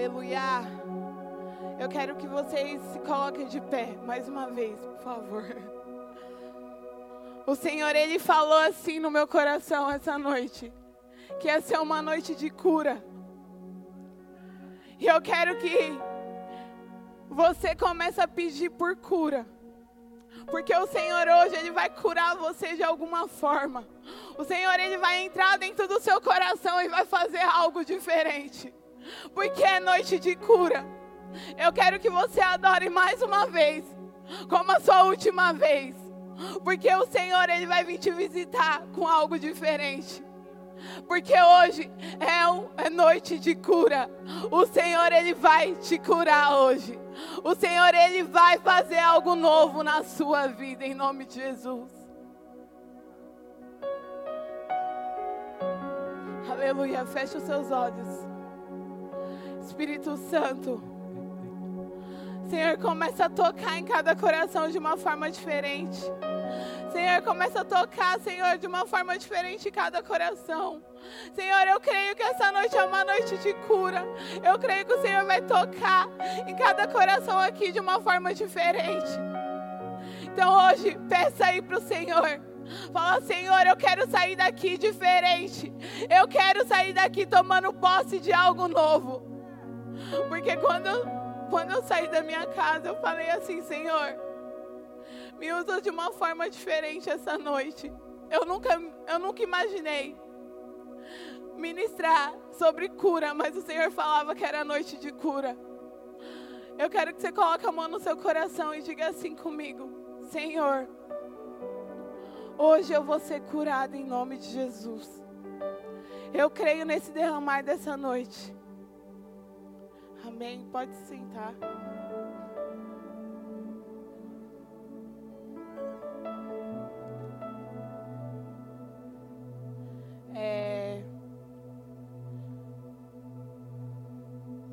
Aleluia. Eu quero que vocês se coloquem de pé mais uma vez, por favor. O Senhor, Ele falou assim no meu coração essa noite: que ia ser uma noite de cura. E eu quero que você comece a pedir por cura. Porque o Senhor hoje, Ele vai curar você de alguma forma. O Senhor, Ele vai entrar dentro do seu coração e vai fazer algo diferente. Porque é noite de cura. Eu quero que você adore mais uma vez, como a sua última vez. Porque o Senhor, Ele vai vir te visitar com algo diferente. Porque hoje é, um, é noite de cura. O Senhor, Ele vai te curar hoje. O Senhor, Ele vai fazer algo novo na sua vida, em nome de Jesus. Aleluia. Feche os seus olhos. Espírito Santo. Senhor, começa a tocar em cada coração de uma forma diferente. Senhor, começa a tocar, Senhor, de uma forma diferente em cada coração. Senhor, eu creio que essa noite é uma noite de cura. Eu creio que o Senhor vai tocar em cada coração aqui de uma forma diferente. Então hoje, peça aí para o Senhor. Fala, Senhor, eu quero sair daqui diferente. Eu quero sair daqui tomando posse de algo novo. Porque quando, quando eu saí da minha casa, eu falei assim, Senhor, me usa de uma forma diferente essa noite. Eu nunca, eu nunca imaginei ministrar sobre cura, mas o Senhor falava que era noite de cura. Eu quero que você coloque a mão no seu coração e diga assim comigo: Senhor, hoje eu vou ser curada em nome de Jesus. Eu creio nesse derramar dessa noite. Amém. Pode sentar. É...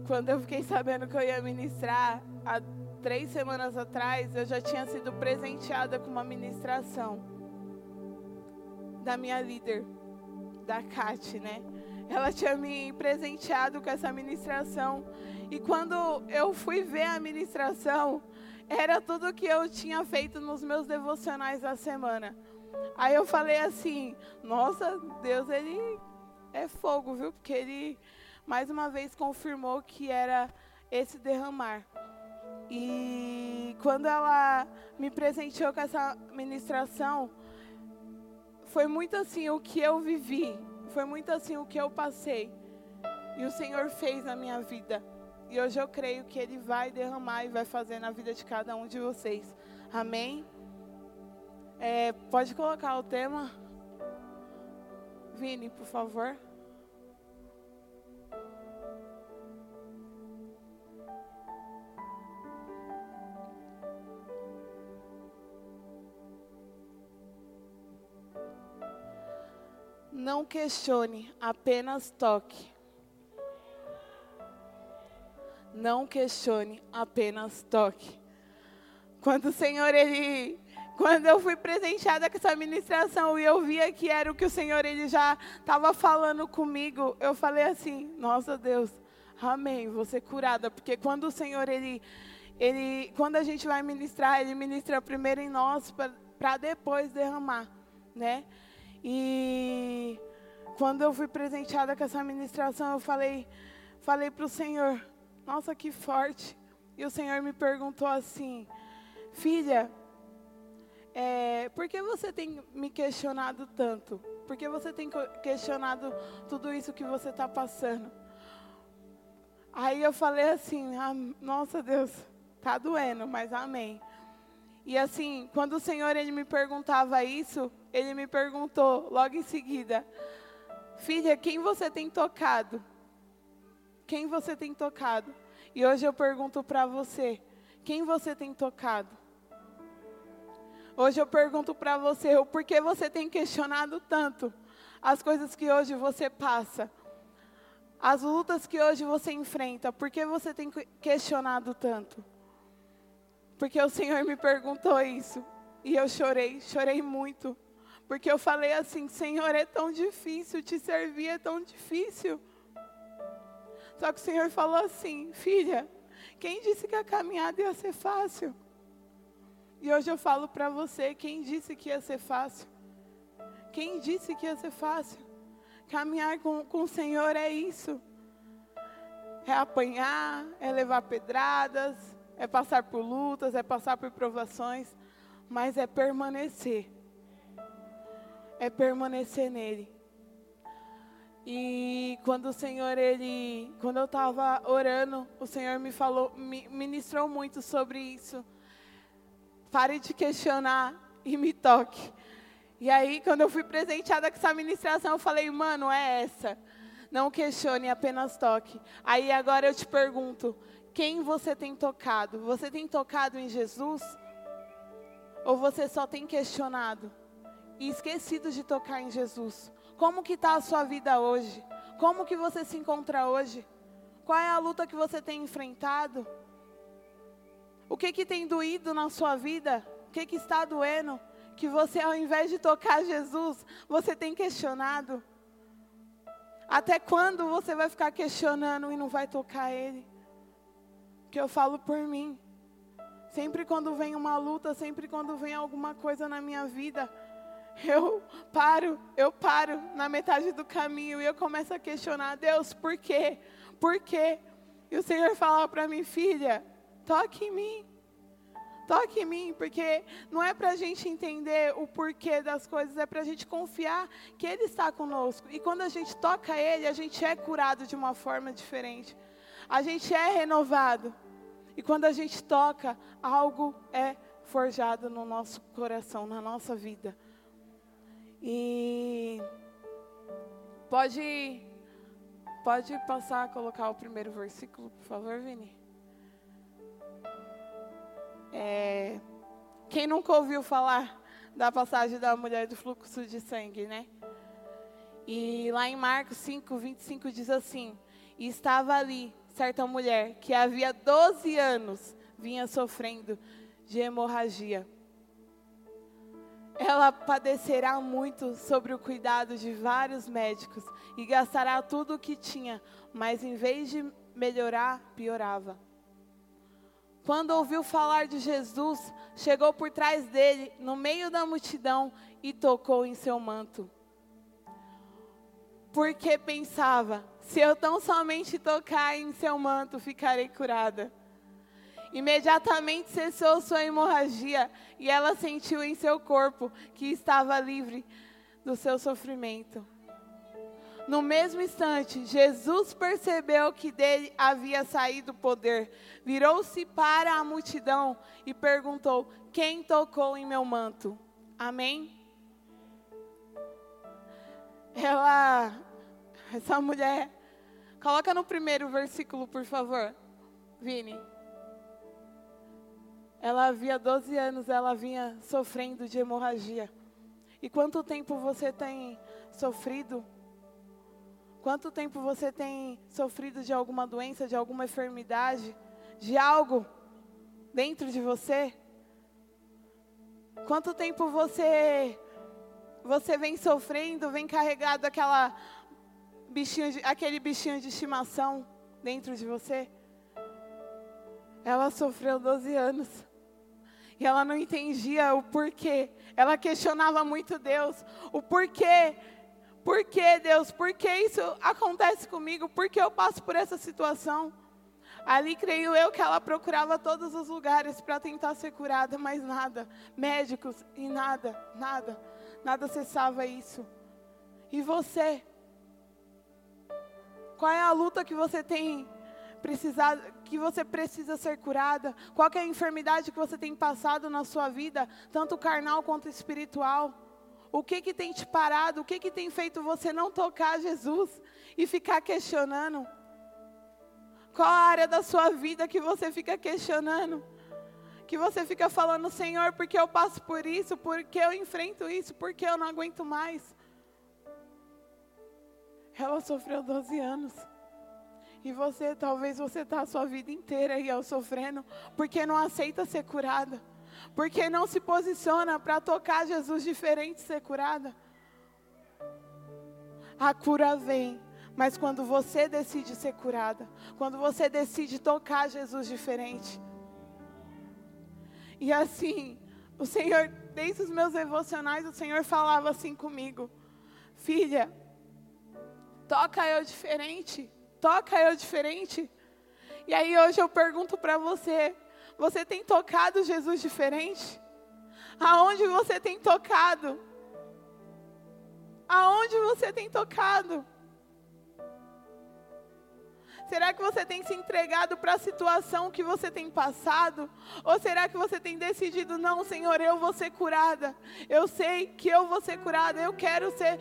Quando eu fiquei sabendo que eu ia ministrar, há três semanas atrás, eu já tinha sido presenteada com uma ministração da minha líder, da Kate, né? Ela tinha me presenteado com essa ministração. E quando eu fui ver a ministração, era tudo que eu tinha feito nos meus devocionais da semana. Aí eu falei assim: Nossa, Deus, ele é fogo, viu? Porque ele mais uma vez confirmou que era esse derramar. E quando ela me presenteou com essa ministração, foi muito assim o que eu vivi, foi muito assim o que eu passei. E o Senhor fez na minha vida. E hoje eu creio que Ele vai derramar e vai fazer na vida de cada um de vocês. Amém? É, pode colocar o tema. Vini, por favor. Não questione, apenas toque. Não questione, apenas toque. Quando o Senhor, Ele. Quando eu fui presenteada com essa ministração e eu via que era o que o Senhor ele já estava falando comigo, eu falei assim: Nossa Deus, amém, ser curada. Porque quando o Senhor, ele, ele, quando a gente vai ministrar, ele ministra primeiro em nós para depois derramar, né? E quando eu fui presenteada com essa ministração, eu falei, falei para o Senhor, nossa, que forte. E o Senhor me perguntou assim, filha, é, por que você tem me questionado tanto? Por que você tem questionado tudo isso que você está passando? Aí eu falei assim, ah, nossa Deus, tá doendo, mas amém. E assim, quando o Senhor ele me perguntava isso, ele me perguntou logo em seguida: Filha, quem você tem tocado? Quem você tem tocado? E hoje eu pergunto para você: quem você tem tocado? Hoje eu pergunto para você: o porquê você tem questionado tanto as coisas que hoje você passa? As lutas que hoje você enfrenta, por que você tem questionado tanto? Porque o Senhor me perguntou isso. E eu chorei, chorei muito. Porque eu falei assim: Senhor, é tão difícil te servir, é tão difícil. Só que o Senhor falou assim: Filha, quem disse que a caminhada ia ser fácil? E hoje eu falo para você: quem disse que ia ser fácil? Quem disse que ia ser fácil? Caminhar com, com o Senhor é isso. É apanhar, é levar pedradas, é passar por lutas, é passar por provações, mas é permanecer. É permanecer nele. E quando o Senhor, ele, quando eu estava orando, o Senhor me falou, me ministrou muito sobre isso. Pare de questionar e me toque. E aí, quando eu fui presenteada com essa ministração, eu falei, mano, é essa. Não questione, apenas toque. Aí agora eu te pergunto: quem você tem tocado? Você tem tocado em Jesus? Ou você só tem questionado e esquecido de tocar em Jesus? Como que está a sua vida hoje? Como que você se encontra hoje? Qual é a luta que você tem enfrentado? O que que tem doído na sua vida? O que que está doendo? Que você, ao invés de tocar Jesus, você tem questionado? Até quando você vai ficar questionando e não vai tocar Ele? Que eu falo por mim. Sempre quando vem uma luta, sempre quando vem alguma coisa na minha vida, eu paro, eu paro na metade do caminho e eu começo a questionar, Deus, por quê? Por quê? E o Senhor fala para mim, filha, toque em mim. Toque em mim, porque não é para a gente entender o porquê das coisas, é para a gente confiar que Ele está conosco. E quando a gente toca Ele, a gente é curado de uma forma diferente. A gente é renovado. E quando a gente toca, algo é forjado no nosso coração, na nossa vida. E pode pode passar a colocar o primeiro versículo, por favor, Vini. É, quem nunca ouviu falar da passagem da mulher do fluxo de sangue, né? E lá em Marcos 5, 25 diz assim: E estava ali certa mulher que havia 12 anos vinha sofrendo de hemorragia ela padecerá muito sobre o cuidado de vários médicos e gastará tudo o que tinha, mas em vez de melhorar, piorava. Quando ouviu falar de Jesus, chegou por trás dele, no meio da multidão, e tocou em seu manto. Porque pensava: se eu tão somente tocar em seu manto, ficarei curada. Imediatamente cessou sua hemorragia e ela sentiu em seu corpo que estava livre do seu sofrimento. No mesmo instante, Jesus percebeu que dele havia saído o poder. Virou-se para a multidão e perguntou: Quem tocou em meu manto? Amém? Ela, essa mulher, coloca no primeiro versículo, por favor, Vini. Ela havia 12 anos, ela vinha sofrendo de hemorragia. E quanto tempo você tem sofrido? Quanto tempo você tem sofrido de alguma doença, de alguma enfermidade, de algo dentro de você? Quanto tempo você você vem sofrendo, vem carregado aquela bichinho de, aquele bichinho de estimação dentro de você? Ela sofreu 12 anos. E ela não entendia o porquê. Ela questionava muito Deus. O porquê. Por que, Deus? Por que isso acontece comigo? Por que eu passo por essa situação? Ali creio eu que ela procurava todos os lugares para tentar ser curada, mas nada. Médicos e nada, nada. Nada cessava isso. E você? Qual é a luta que você tem precisar, que você precisa ser curada, qual é a enfermidade que você tem passado na sua vida, tanto carnal quanto espiritual. O que que tem te parado? O que que tem feito você não tocar Jesus e ficar questionando? Qual a área da sua vida que você fica questionando? Que você fica falando, Senhor, porque eu passo por isso, porque eu enfrento isso, porque eu não aguento mais. Ela sofreu 12 anos. E você, talvez você está a sua vida inteira aí sofrendo, porque não aceita ser curada. Porque não se posiciona para tocar Jesus diferente ser curada. A cura vem, Mas quando você decide ser curada, quando você decide tocar Jesus diferente. E assim, o Senhor, desde os meus devocionais, o Senhor falava assim comigo: Filha, toca eu diferente, toca eu diferente. E aí hoje eu pergunto para você: você tem tocado Jesus diferente? Aonde você tem tocado? Aonde você tem tocado? Será que você tem se entregado para a situação que você tem passado? Ou será que você tem decidido, não, Senhor, eu vou ser curada. Eu sei que eu vou ser curada. Eu quero ser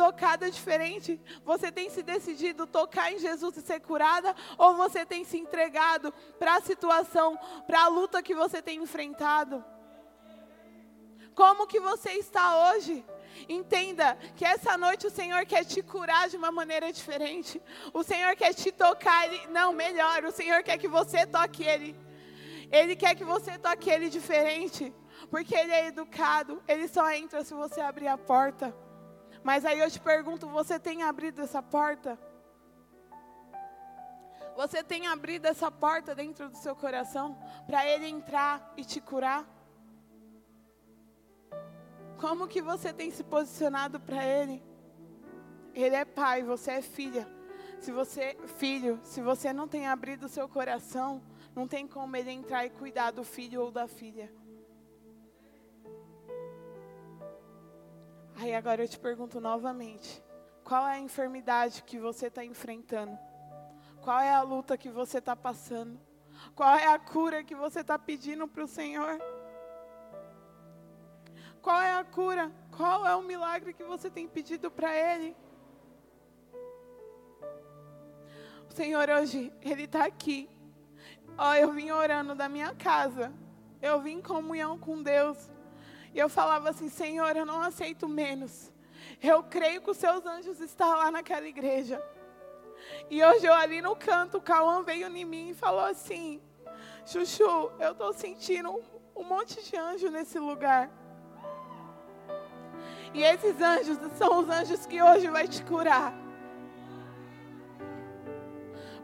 tocada diferente? Você tem se decidido tocar em Jesus e ser curada? Ou você tem se entregado para a situação, para a luta que você tem enfrentado? Como que você está hoje? Entenda que essa noite o Senhor quer te curar de uma maneira diferente. O Senhor quer te tocar, não, melhor, o Senhor quer que você toque Ele. Ele quer que você toque Ele diferente. Porque Ele é educado, Ele só entra se você abrir a porta. Mas aí eu te pergunto: você tem abrido essa porta? Você tem abrido essa porta dentro do seu coração para Ele entrar e te curar? Como que você tem se posicionado para Ele? Ele é pai, você é filha. Se você, filho, se você não tem abrido o seu coração, não tem como ele entrar e cuidar do filho ou da filha. Aí agora eu te pergunto novamente: qual é a enfermidade que você está enfrentando? Qual é a luta que você está passando? Qual é a cura que você está pedindo para o Senhor? Qual é a cura? Qual é o milagre que você tem pedido para Ele? O Senhor hoje, Ele está aqui. Ó, eu vim orando da minha casa. Eu vim em comunhão com Deus. E eu falava assim: Senhor, eu não aceito menos. Eu creio que os seus anjos estão lá naquela igreja. E hoje eu ali no canto, o Cauã veio em mim e falou assim: Chuchu, eu estou sentindo um, um monte de anjo nesse lugar. E esses anjos são os anjos que hoje vai te curar.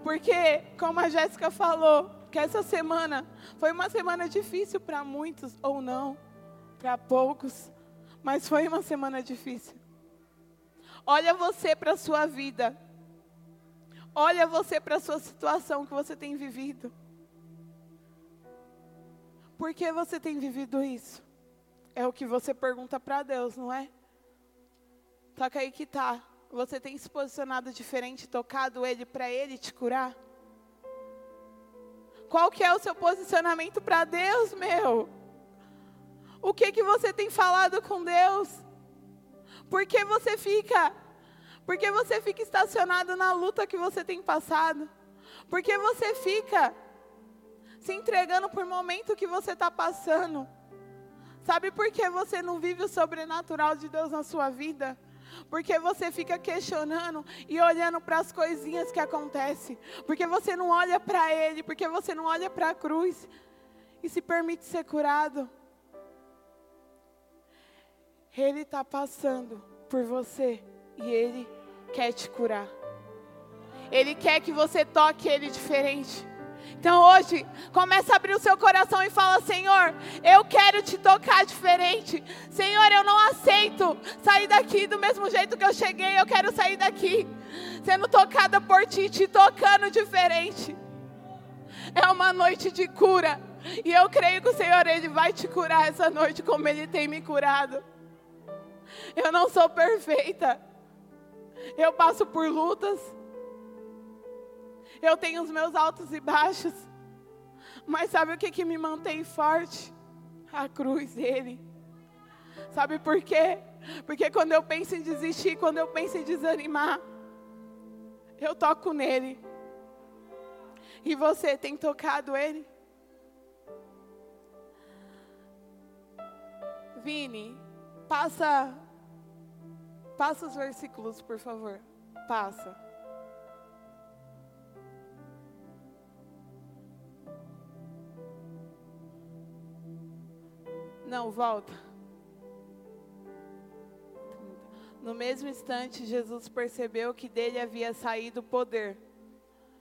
Porque, como a Jéssica falou, que essa semana foi uma semana difícil para muitos, ou não para poucos, mas foi uma semana difícil. Olha você para a sua vida. Olha você para a sua situação que você tem vivido. Por que você tem vivido isso? É o que você pergunta para Deus, não é? Que aí que tá. Você tem se posicionado diferente, tocado Ele para Ele te curar? Qual que é o seu posicionamento para Deus, meu? O que que você tem falado com Deus? Por que você fica? Por que você fica estacionado na luta que você tem passado? Por que você fica se entregando por momento que você está passando? Sabe por que você não vive o sobrenatural de Deus na sua vida? Porque você fica questionando e olhando para as coisinhas que acontecem. Porque você não olha para Ele, porque você não olha para a cruz e se permite ser curado. Ele está passando por você e Ele quer te curar. Ele quer que você toque Ele diferente. Então hoje, começa a abrir o seu coração e fala: Senhor, eu quero te tocar diferente. Senhor, eu não aceito sair daqui do mesmo jeito que eu cheguei. Eu quero sair daqui sendo tocada por ti, te tocando diferente. É uma noite de cura. E eu creio que o Senhor, Ele vai te curar essa noite como Ele tem me curado. Eu não sou perfeita. Eu passo por lutas. Eu tenho os meus altos e baixos. Mas sabe o que, que me mantém forte? A cruz dele. Sabe por quê? Porque quando eu penso em desistir, quando eu penso em desanimar, eu toco nele. E você tem tocado ele? Vini, passa Passa os versículos, por favor. Passa. Não, volta. No mesmo instante, Jesus percebeu que dele havia saído o poder.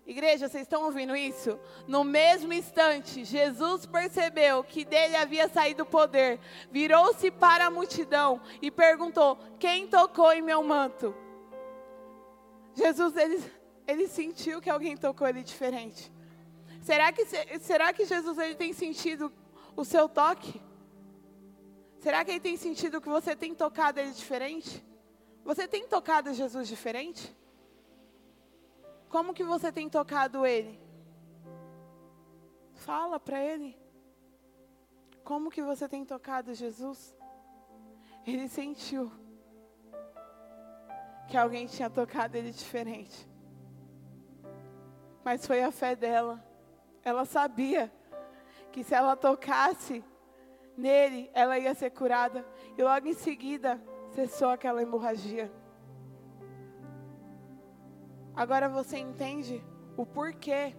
Igreja, vocês estão ouvindo isso? No mesmo instante, Jesus percebeu que dele havia saído o poder, virou-se para a multidão e perguntou: Quem tocou em meu manto? Jesus, ele, ele sentiu que alguém tocou ele diferente. Será que, será que Jesus ele tem sentido o seu toque? Será que ele tem sentido que você tem tocado ele diferente? Você tem tocado Jesus diferente? Como que você tem tocado ele? Fala para ele. Como que você tem tocado Jesus? Ele sentiu que alguém tinha tocado ele diferente. Mas foi a fé dela. Ela sabia que se ela tocasse nele, ela ia ser curada. E logo em seguida, cessou aquela hemorragia. Agora você entende o porquê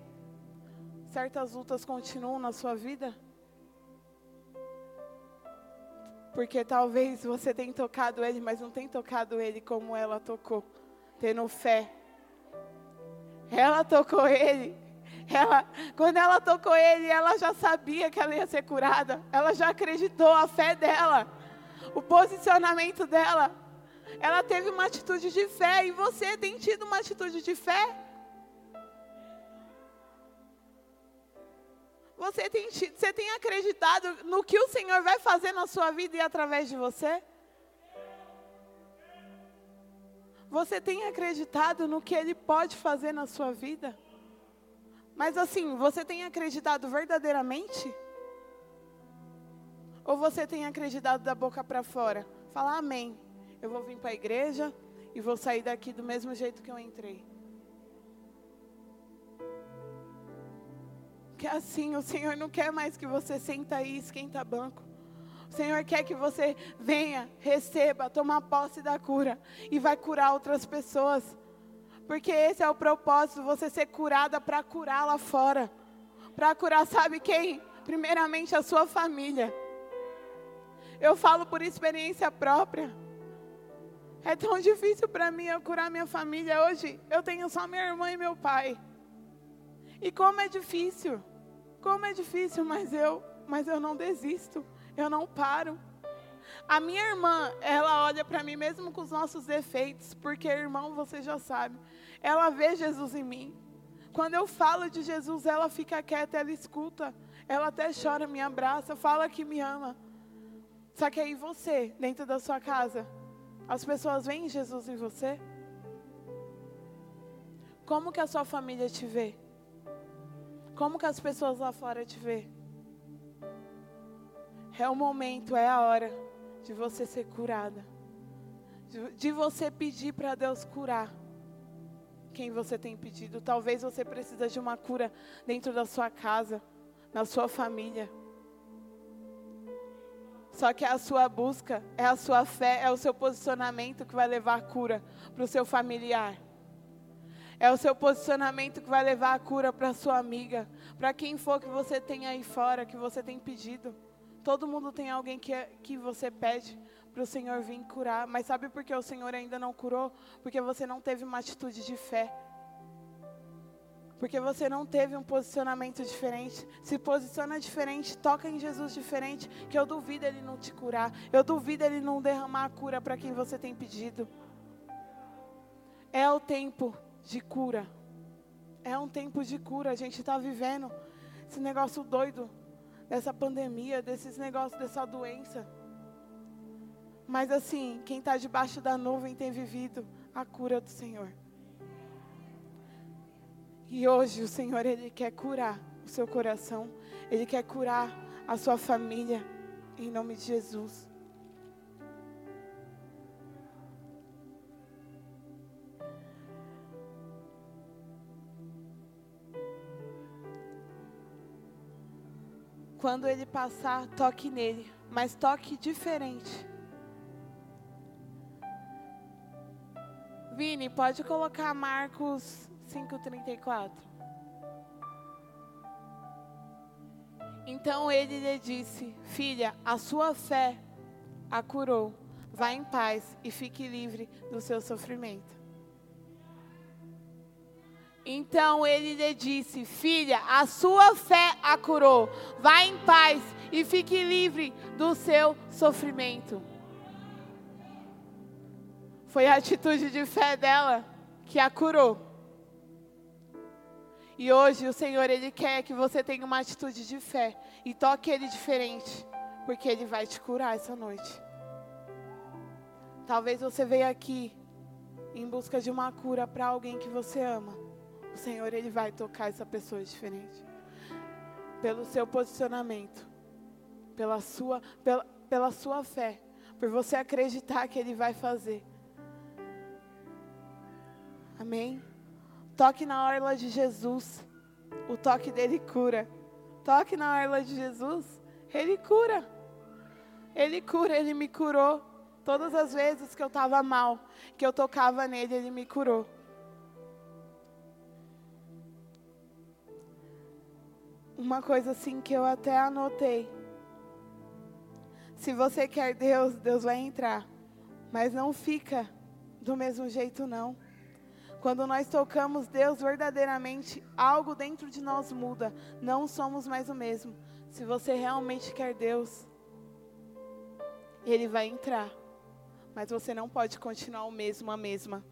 certas lutas continuam na sua vida? Porque talvez você tenha tocado ele, mas não tenha tocado ele como ela tocou, tendo fé. Ela tocou ele. Ela, quando ela tocou ele, ela já sabia que ela ia ser curada. Ela já acreditou a fé dela, o posicionamento dela. Ela teve uma atitude de fé e você tem tido uma atitude de fé? Você tem, você tem acreditado no que o Senhor vai fazer na sua vida e através de você? Você tem acreditado no que Ele pode fazer na sua vida? Mas assim, você tem acreditado verdadeiramente? Ou você tem acreditado da boca para fora? Fala amém. Eu vou vir para a igreja e vou sair daqui do mesmo jeito que eu entrei. Que assim, o Senhor não quer mais que você senta aí e esquenta banco. O Senhor quer que você venha, receba, toma posse da cura e vai curar outras pessoas. Porque esse é o propósito, você ser curada para curar lá fora. Para curar, sabe quem? Primeiramente a sua família. Eu falo por experiência própria. É tão difícil para mim eu curar minha família hoje. Eu tenho só minha irmã e meu pai. E como é difícil, como é difícil, mas eu, mas eu não desisto, eu não paro. A minha irmã, ela olha para mim mesmo com os nossos defeitos, porque irmão, você já sabe, ela vê Jesus em mim. Quando eu falo de Jesus, ela fica quieta, ela escuta, ela até chora, me abraça, fala que me ama. Só que aí você, dentro da sua casa, as pessoas veem Jesus em você? Como que a sua família te vê? Como que as pessoas lá fora te vê? É o momento, é a hora de você ser curada. De, você pedir para Deus curar quem você tem pedido. Talvez você precisa de uma cura dentro da sua casa, na sua família. Só que é a sua busca, é a sua fé, é o seu posicionamento que vai levar a cura para o seu familiar. É o seu posicionamento que vai levar a cura para sua amiga, para quem for que você tem aí fora, que você tem pedido. Todo mundo tem alguém que, que você pede para o Senhor vir curar. Mas sabe por que o Senhor ainda não curou? Porque você não teve uma atitude de fé. Porque você não teve um posicionamento diferente. Se posiciona diferente, toca em Jesus diferente, que eu duvido ele não te curar. Eu duvido ele não derramar a cura para quem você tem pedido. É o tempo de cura. É um tempo de cura. A gente está vivendo esse negócio doido dessa pandemia, desses negócios, dessa doença. Mas assim, quem está debaixo da nuvem tem vivido a cura do Senhor. E hoje o Senhor, Ele quer curar o seu coração. Ele quer curar a sua família. Em nome de Jesus. Quando ele passar, toque nele, mas toque diferente. Vini, pode colocar Marcos 5:34. Então ele lhe disse: Filha, a sua fé a curou. Vá em paz e fique livre do seu sofrimento. Então ele lhe disse: Filha, a sua fé a curou. Vá em paz e fique livre do seu sofrimento. Foi a atitude de fé dela que a curou. E hoje o Senhor ele quer que você tenha uma atitude de fé e toque ele diferente, porque ele vai te curar essa noite. Talvez você veja aqui em busca de uma cura para alguém que você ama o Senhor ele vai tocar essa pessoa diferente. Pelo seu posicionamento, pela sua, pela, pela sua fé, por você acreditar que ele vai fazer. Amém? Toque na orla de Jesus. O toque dele cura. Toque na orla de Jesus. Ele cura. Ele cura, ele me curou. Todas as vezes que eu estava mal, que eu tocava nele, ele me curou. uma coisa assim que eu até anotei. Se você quer Deus, Deus vai entrar. Mas não fica do mesmo jeito, não. Quando nós tocamos Deus verdadeiramente, algo dentro de nós muda. Não somos mais o mesmo. Se você realmente quer Deus, Ele vai entrar. Mas você não pode continuar o mesmo, a mesma.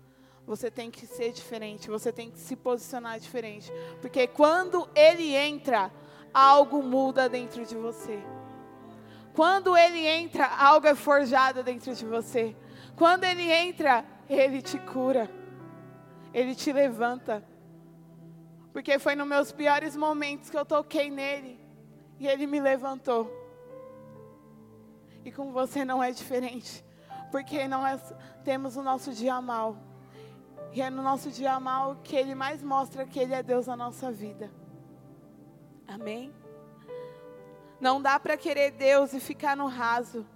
Você tem que ser diferente, você tem que se posicionar diferente. Porque quando ele entra, algo muda dentro de você. Quando ele entra, algo é forjado dentro de você. Quando ele entra, ele te cura. Ele te levanta. Porque foi nos meus piores momentos que eu toquei nele e ele me levantou. E com você não é diferente. Porque nós temos o nosso dia mal. E é no nosso dia mal que Ele mais mostra que Ele é Deus na nossa vida. Amém? Não dá para querer Deus e ficar no raso.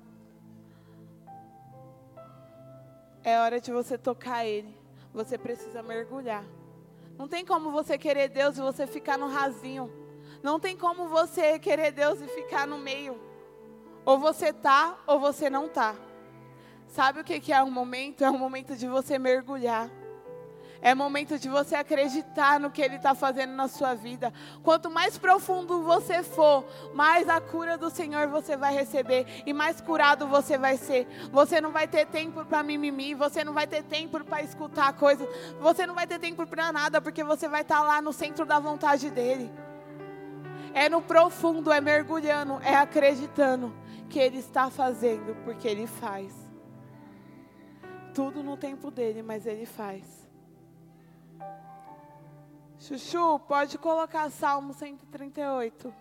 É hora de você tocar Ele. Você precisa mergulhar. Não tem como você querer Deus e você ficar no rasinho. Não tem como você querer Deus e ficar no meio. Ou você tá ou você não tá. Sabe o que é um momento? É um momento de você mergulhar. É momento de você acreditar no que Ele está fazendo na sua vida. Quanto mais profundo você for, mais a cura do Senhor você vai receber e mais curado você vai ser. Você não vai ter tempo para mimimi, você não vai ter tempo para escutar coisas, você não vai ter tempo para nada, porque você vai estar tá lá no centro da vontade dEle. É no profundo, é mergulhando, é acreditando que Ele está fazendo, porque Ele faz. Tudo no tempo dele, mas Ele faz. Chuchu, pode colocar Salmo 138.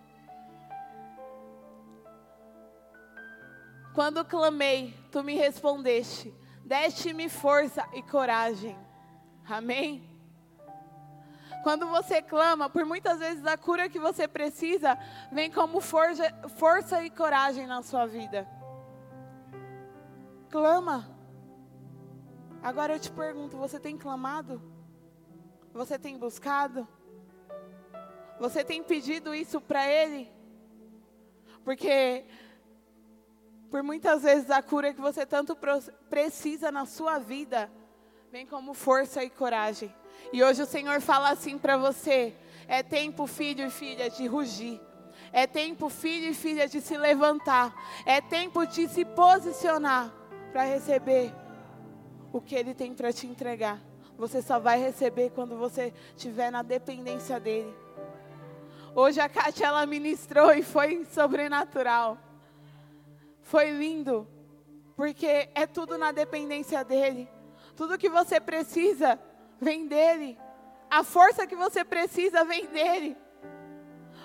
Quando clamei, tu me respondeste, deste-me força e coragem. Amém? Quando você clama, por muitas vezes a cura que você precisa vem como força, força e coragem na sua vida. Clama. Agora eu te pergunto: você tem clamado? Você tem buscado? Você tem pedido isso para Ele? Porque por muitas vezes a cura que você tanto precisa na sua vida vem como força e coragem. E hoje o Senhor fala assim para você: é tempo, filho e filha, de rugir. É tempo, filho e filha, de se levantar. É tempo de se posicionar para receber o que Ele tem para te entregar. Você só vai receber quando você estiver na dependência dele. Hoje a Kátia ela ministrou e foi sobrenatural. Foi lindo, porque é tudo na dependência dele. Tudo que você precisa vem dele. A força que você precisa vem dele.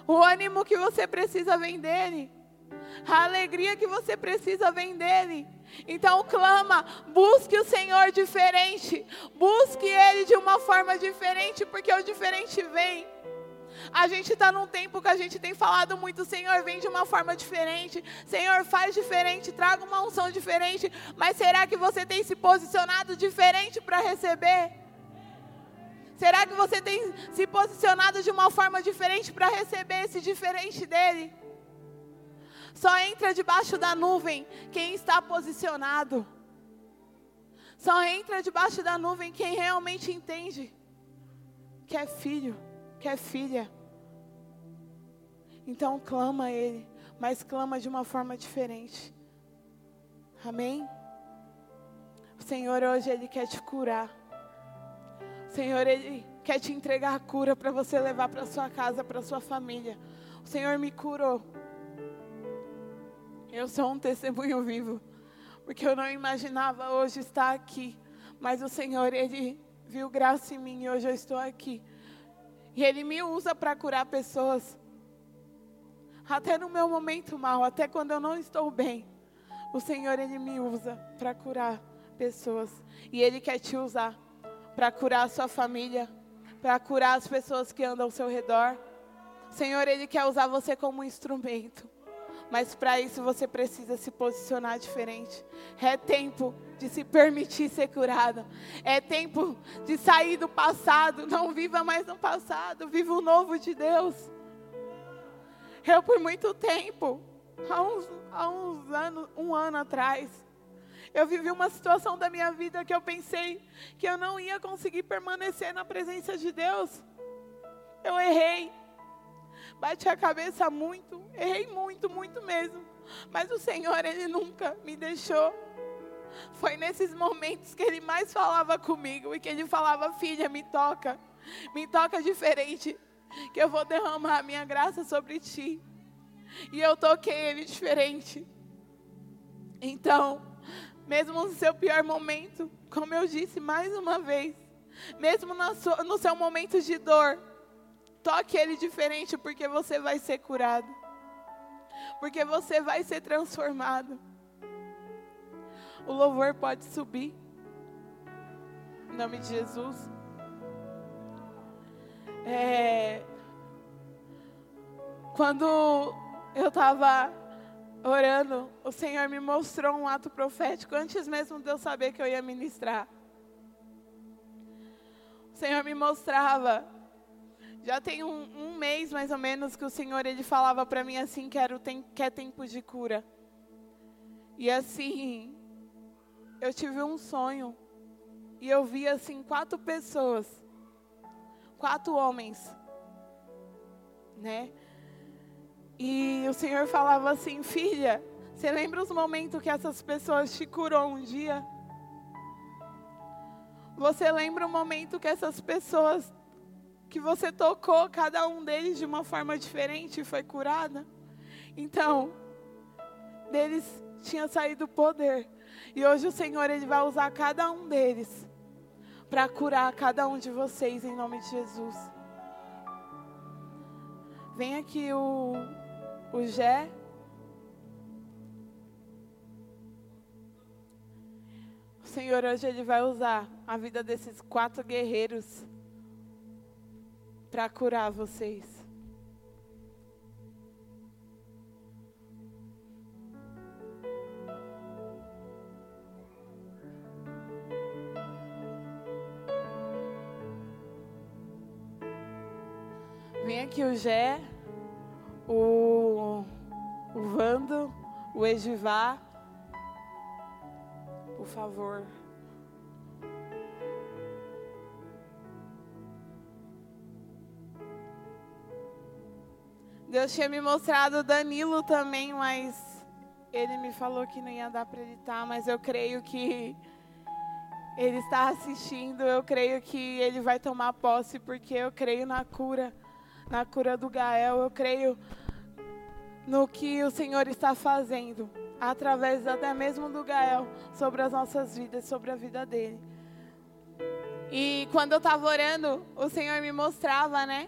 O ânimo que você precisa vem dele. A alegria que você precisa vem dele. Então clama, busque o Senhor diferente, busque Ele de uma forma diferente, porque o diferente vem. A gente está num tempo que a gente tem falado muito, Senhor, vem de uma forma diferente, Senhor, faz diferente, traga uma unção diferente, mas será que você tem se posicionado diferente para receber? Será que você tem se posicionado de uma forma diferente para receber esse diferente dele? Só entra debaixo da nuvem quem está posicionado. Só entra debaixo da nuvem quem realmente entende que é filho, que é filha. Então clama a Ele, mas clama de uma forma diferente. Amém? O Senhor hoje Ele quer te curar. O Senhor Ele quer te entregar a cura para você levar para sua casa, para sua família. O Senhor me curou. Eu sou um testemunho vivo, porque eu não imaginava hoje estar aqui, mas o Senhor, Ele viu graça em mim e hoje eu estou aqui. E Ele me usa para curar pessoas, até no meu momento mal, até quando eu não estou bem. O Senhor, Ele me usa para curar pessoas, e Ele quer te usar para curar a sua família, para curar as pessoas que andam ao seu redor. Senhor, Ele quer usar você como um instrumento. Mas para isso você precisa se posicionar diferente. É tempo de se permitir ser curado. É tempo de sair do passado. Não viva mais no passado. Viva o novo de Deus. Eu, por muito tempo, há uns, há uns anos, um ano atrás, eu vivi uma situação da minha vida que eu pensei que eu não ia conseguir permanecer na presença de Deus. Eu errei bati a cabeça muito, errei muito, muito mesmo. Mas o Senhor, Ele nunca me deixou. Foi nesses momentos que Ele mais falava comigo e que Ele falava: Filha, me toca, me toca diferente, que eu vou derramar a minha graça sobre ti. E eu toquei Ele diferente. Então, mesmo no seu pior momento, como eu disse mais uma vez, mesmo no seu momento de dor, Toque ele diferente, porque você vai ser curado. Porque você vai ser transformado. O louvor pode subir. Em nome de Jesus. É, quando eu estava orando, o Senhor me mostrou um ato profético antes mesmo de eu saber que eu ia ministrar. O Senhor me mostrava já tem um, um, mês mais ou menos que o Senhor ele falava para mim assim que era o tem, que é tempo de cura. E assim, eu tive um sonho e eu vi assim quatro pessoas, quatro homens, né? E o Senhor falava assim, filha, você lembra os momentos que essas pessoas te curou um dia? Você lembra o momento que essas pessoas que você tocou cada um deles de uma forma diferente e foi curada. Então, deles tinha saído poder. E hoje o Senhor ele vai usar cada um deles para curar cada um de vocês em nome de Jesus. Vem aqui o o Gé. O Senhor hoje ele vai usar a vida desses quatro guerreiros para curar vocês. Vem aqui o Gé, o, o Vando, o Ejivá. Por favor. Deus tinha me mostrado Danilo também, mas ele me falou que não ia dar para ele estar, mas eu creio que ele está assistindo, eu creio que ele vai tomar posse, porque eu creio na cura, na cura do Gael, eu creio no que o Senhor está fazendo, através até mesmo do Gael, sobre as nossas vidas, sobre a vida dele. E quando eu estava orando, o Senhor me mostrava, né?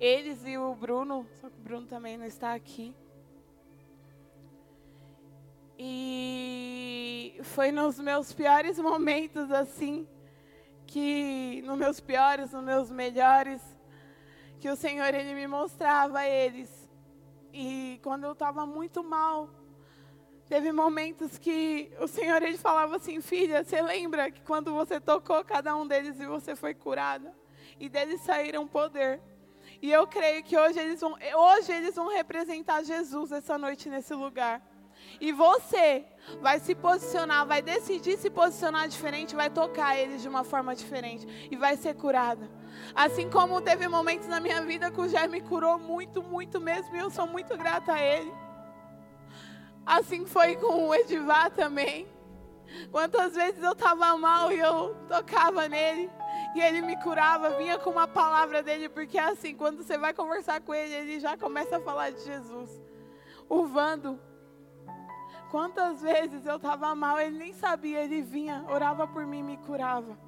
Eles e o Bruno, só que o Bruno também não está aqui. E foi nos meus piores momentos, assim, que, nos meus piores, nos meus melhores, que o Senhor, Ele me mostrava eles. E quando eu estava muito mal, teve momentos que o Senhor, Ele falava assim, filha, você lembra que quando você tocou cada um deles e você foi curada? E deles saíram poder. E eu creio que hoje eles vão, hoje eles vão representar Jesus essa noite nesse lugar. E você vai se posicionar, vai decidir se posicionar diferente, vai tocar eles de uma forma diferente e vai ser curada. Assim como teve momentos na minha vida que o Jair me curou muito, muito mesmo, e eu sou muito grata a ele. Assim foi com o Edivar também. Quantas vezes eu estava mal e eu tocava nele e ele me curava, vinha com uma palavra dele, porque é assim, quando você vai conversar com ele, ele já começa a falar de Jesus. O Vando, quantas vezes eu estava mal, ele nem sabia, ele vinha, orava por mim, me curava.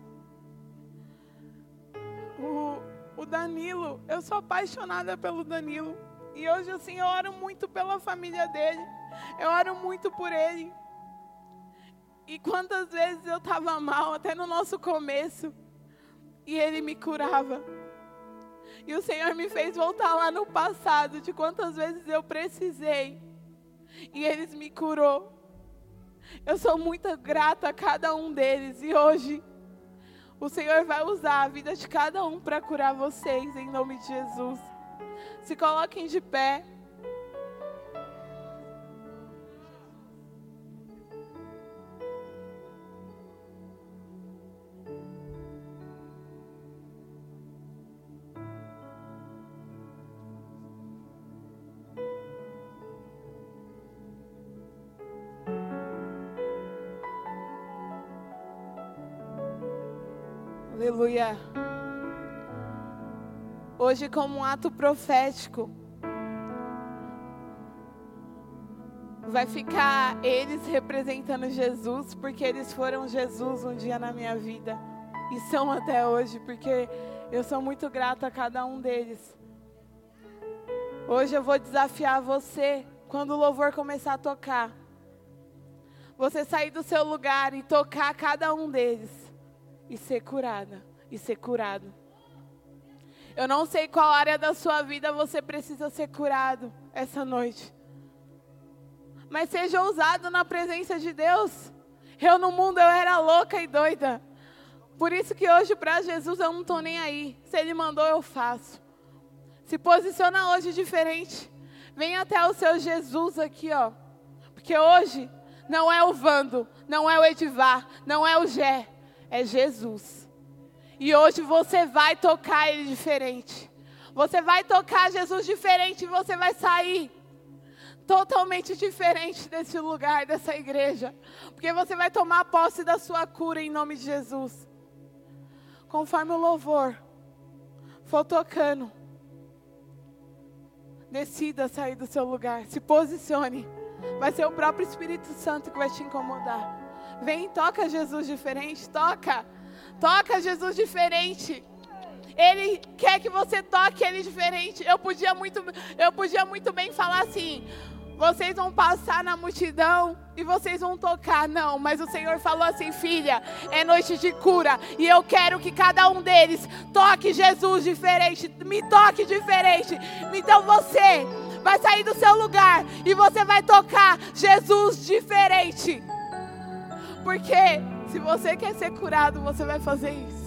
O, o Danilo, eu sou apaixonada pelo Danilo. E hoje, assim, eu oro muito pela família dele. Eu oro muito por ele. E quantas vezes eu estava mal, até no nosso começo, e ele me curava. E o Senhor me fez voltar lá no passado, de quantas vezes eu precisei, e eles me curou. Eu sou muito grata a cada um deles, e hoje o Senhor vai usar a vida de cada um para curar vocês, em nome de Jesus. Se coloquem de pé. Aleluia. Hoje, como um ato profético, vai ficar eles representando Jesus, porque eles foram Jesus um dia na minha vida e são até hoje, porque eu sou muito grata a cada um deles. Hoje eu vou desafiar você, quando o louvor começar a tocar, você sair do seu lugar e tocar cada um deles e ser curada e ser curado. Eu não sei qual área da sua vida você precisa ser curado essa noite. Mas seja ousado na presença de Deus. Eu no mundo eu era louca e doida. Por isso que hoje para Jesus eu não estou nem aí. Se Ele mandou, eu faço. Se posiciona hoje diferente. Vem até o seu Jesus aqui, ó. Porque hoje não é o Vando, não é o Edivar, não é o Gé é Jesus. E hoje você vai tocar Ele diferente. Você vai tocar Jesus diferente e você vai sair totalmente diferente desse lugar, dessa igreja. Porque você vai tomar posse da sua cura em nome de Jesus. Conforme o louvor for tocando, decida sair do seu lugar, se posicione. Vai ser o próprio Espírito Santo que vai te incomodar. Vem, toca Jesus diferente, toca. Toca Jesus diferente. Ele quer que você toque ele diferente. Eu podia muito, eu podia muito bem falar assim: vocês vão passar na multidão e vocês vão tocar. Não, mas o Senhor falou assim, filha, é noite de cura e eu quero que cada um deles toque Jesus diferente, me toque diferente. Então você vai sair do seu lugar e você vai tocar Jesus diferente. Porque se você quer ser curado, você vai fazer isso.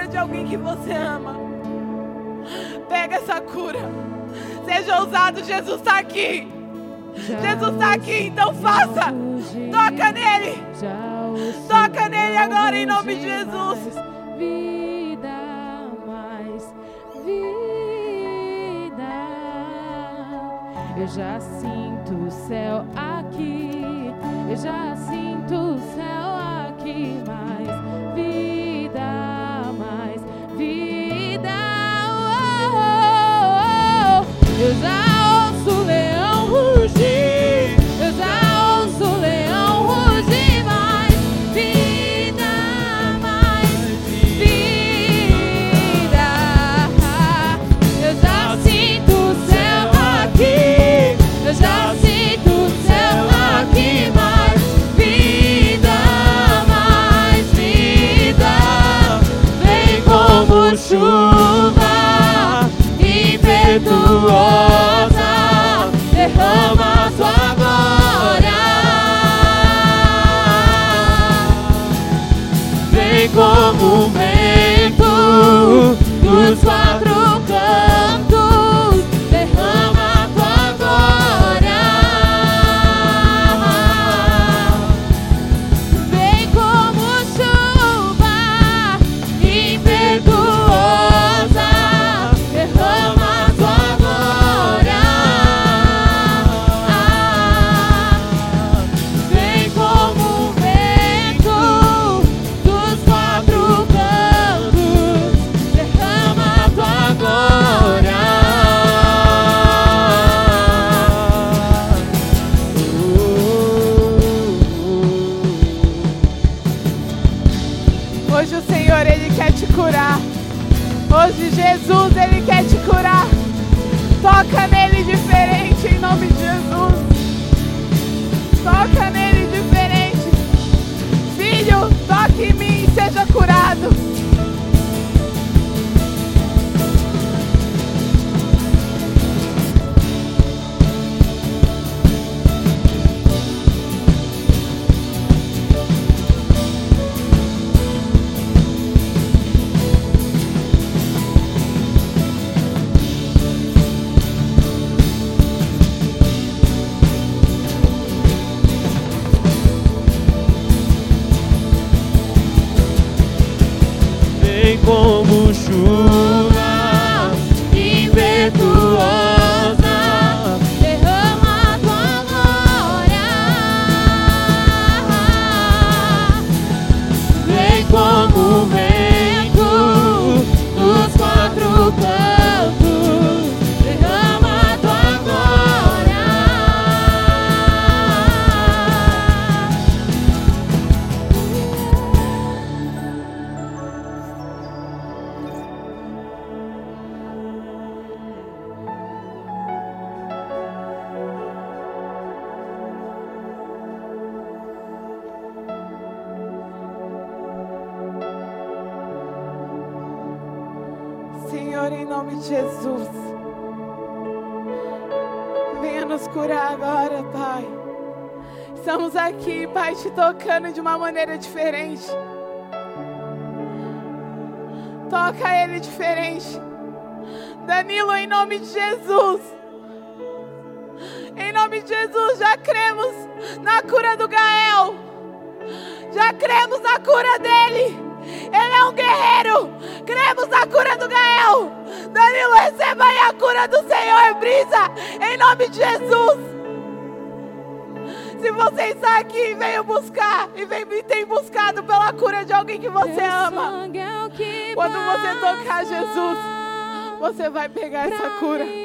cura de alguém que você ama. Pega essa cura. Seja ousado, Jesus está aqui. Jesus está aqui, então faça. Toca nele. Toca nele agora em nome de Jesus. Vida mais vida. Eu já sinto o céu aqui. Eu já sinto nome de Jesus. Venha nos curar agora, Pai. Estamos aqui, Pai, te tocando de uma maneira diferente. Toca ele diferente. Danilo, em nome de Jesus. Em nome de Jesus, já cremos na cura do Gael. Já cremos na cura dele. Ele é um guerreiro. Cremos na cura do Gael. Danilo, receba aí a cura do Senhor, brisa. Em nome de Jesus. Se você está aqui, veio buscar e, vem, e tem buscado pela cura de alguém que você ama. é Quando você tocar Jesus, você vai pegar essa cura.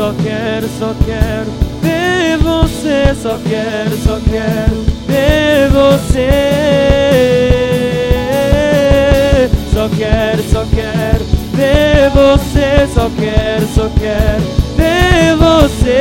só quero, só quero ver você, só quero, só quero ver você. Só quero, só quero ver você, só quero, só quero ver você.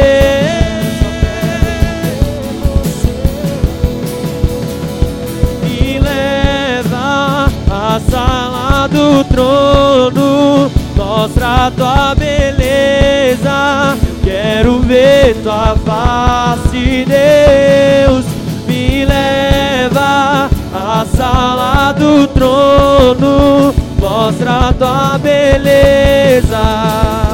E leva a sala do trono, mostra tua beleza beleza. Quero ver tua face, Deus. Me leva à sala do trono, mostra tua beleza.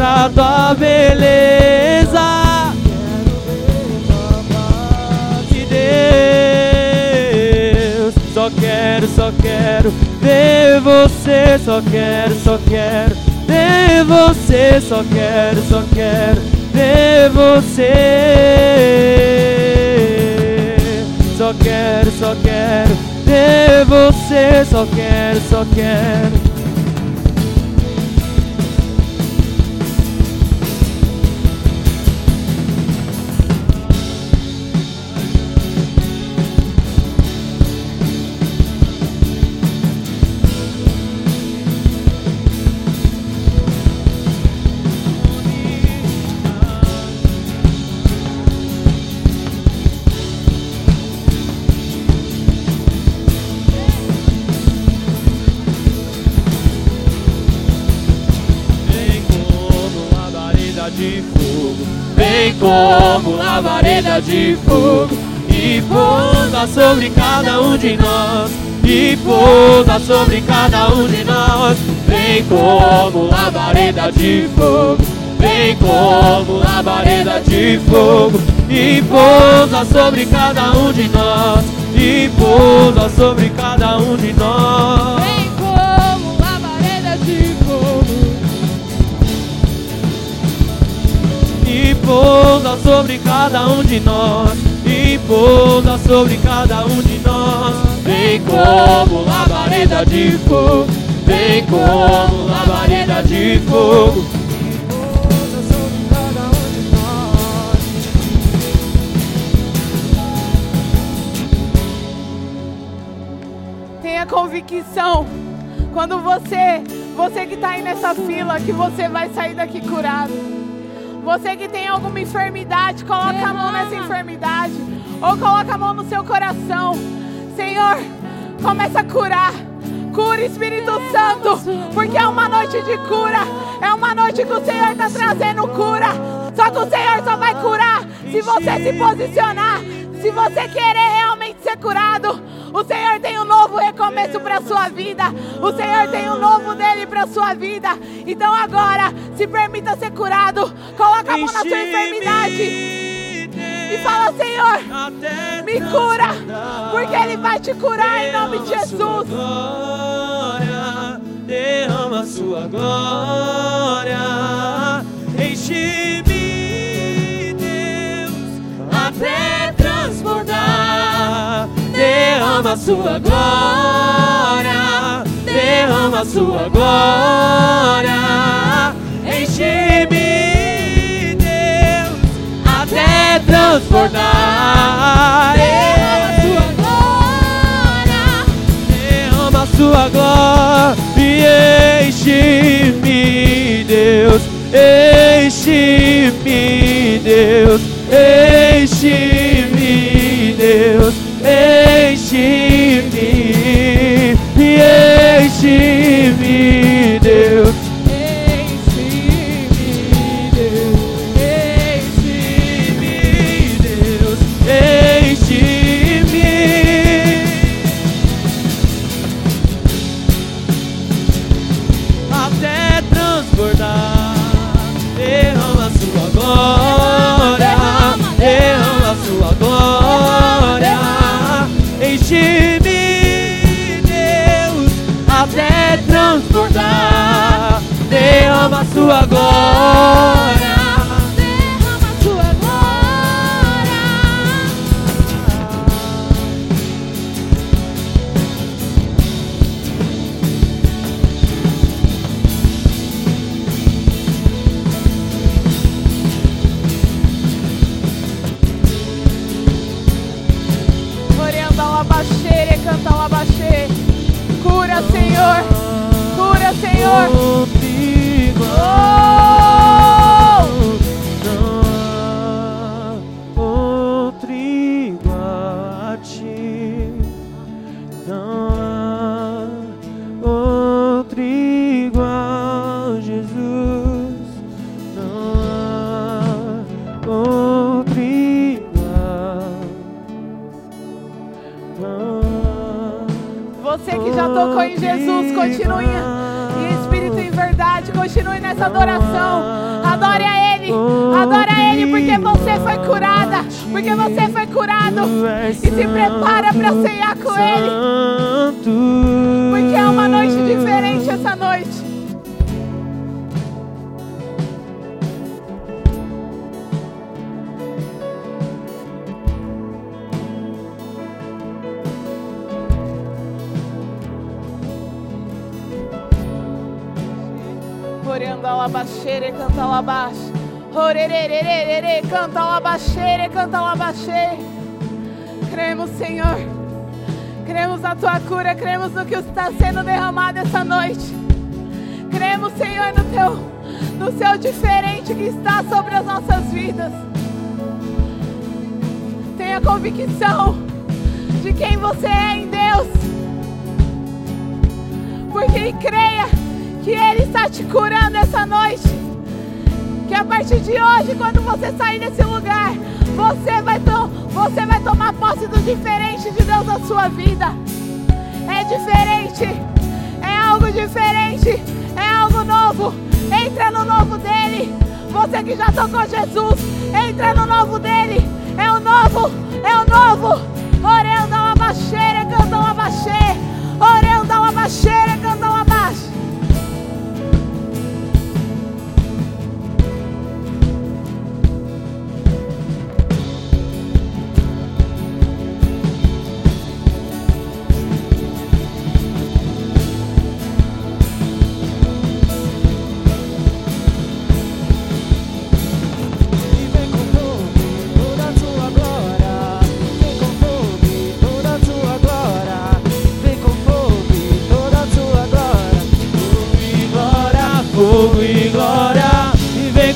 mostra a tua beleza. Quero ver de Deus. Só quero, só quero ver você. Só quero, só quero ver você. Só quero, só quero ver você. Só quero, só quero ver você. Só quero, só quero labareda de fogo e pousa sobre cada um de nós. E pousa sobre cada um de nós. Vem como labareda de fogo. Vem como labareda de fogo. E pousa sobre cada um de nós. E pousa sobre cada um de nós. Pousa sobre cada um de nós. E pousa sobre cada um de nós. Vem como labareda de fogo. Vem como labareda de fogo. Tenha convicção. Quando você, você que está aí nessa fila, que você vai sair daqui curado. Você que tem alguma enfermidade, coloca a mão nessa enfermidade. Ou coloca a mão no seu coração. Senhor, começa a curar. Cura, Espírito Santo. Porque é uma noite de cura. É uma noite que o Senhor está trazendo cura. Só que o Senhor só vai curar se você se posicionar. Se você querer realmente ser curado, o Senhor tem um novo recomeço para sua vida. O Senhor tem um novo dele para sua vida. Então agora, se permita ser curado. Coloca a mão na sua enfermidade e fala, Senhor, me cura, porque Ele vai te curar em nome de Jesus. Glória, derrama sua glória, enche-me, Deus, até transbordar. Derrama sua glória, derrama sua glória, enche-me, Deus, até transbordar. Derrama sua glória. derrama sua glória. E enche-me, Deus, enche-me, Deus, enche-me, Deus, enche-me, enche-me, Deus. Canta ao abaixê. Cura, Senhor. Cura, Senhor.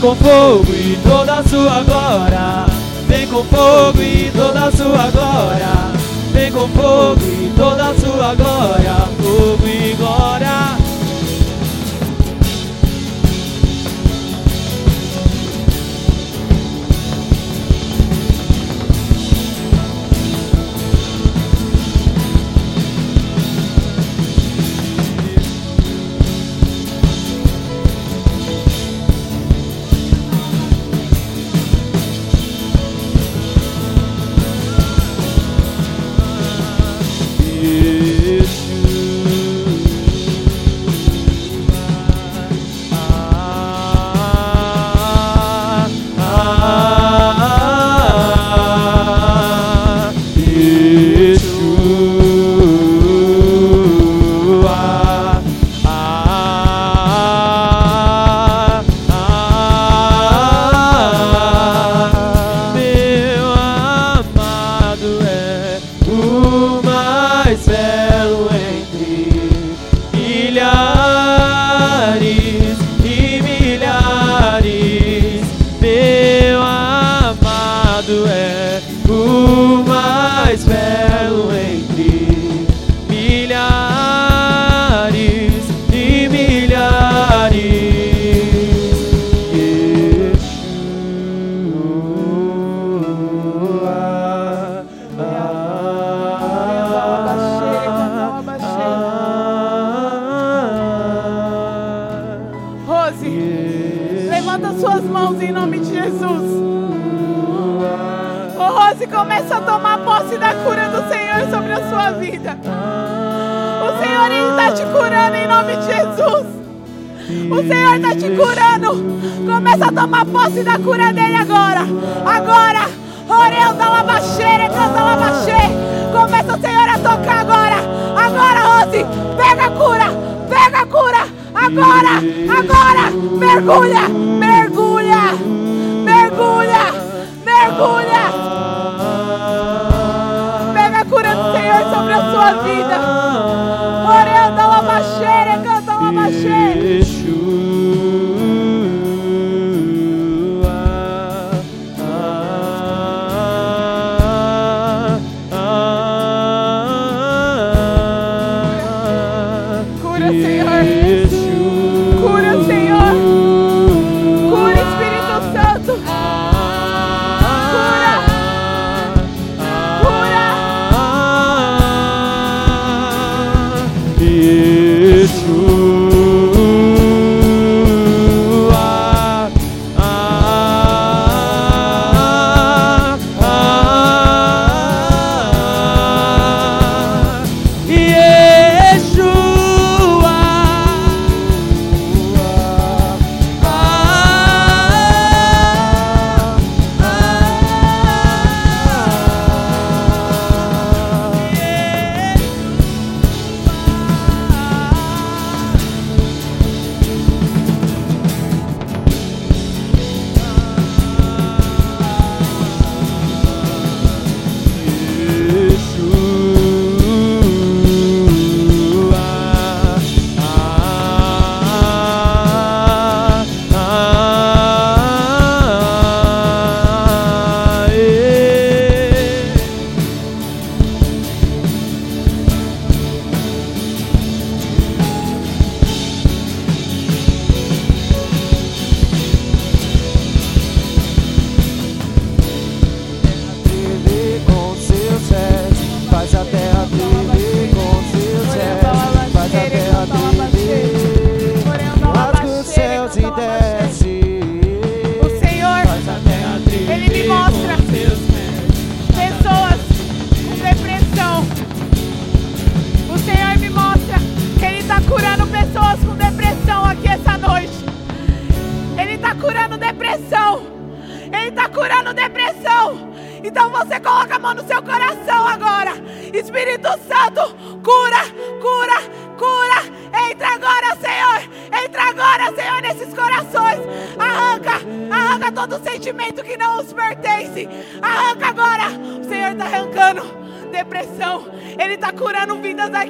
com fogo e toda a sua glória. Vem com fogo e toda a sua glória. Vem com fogo.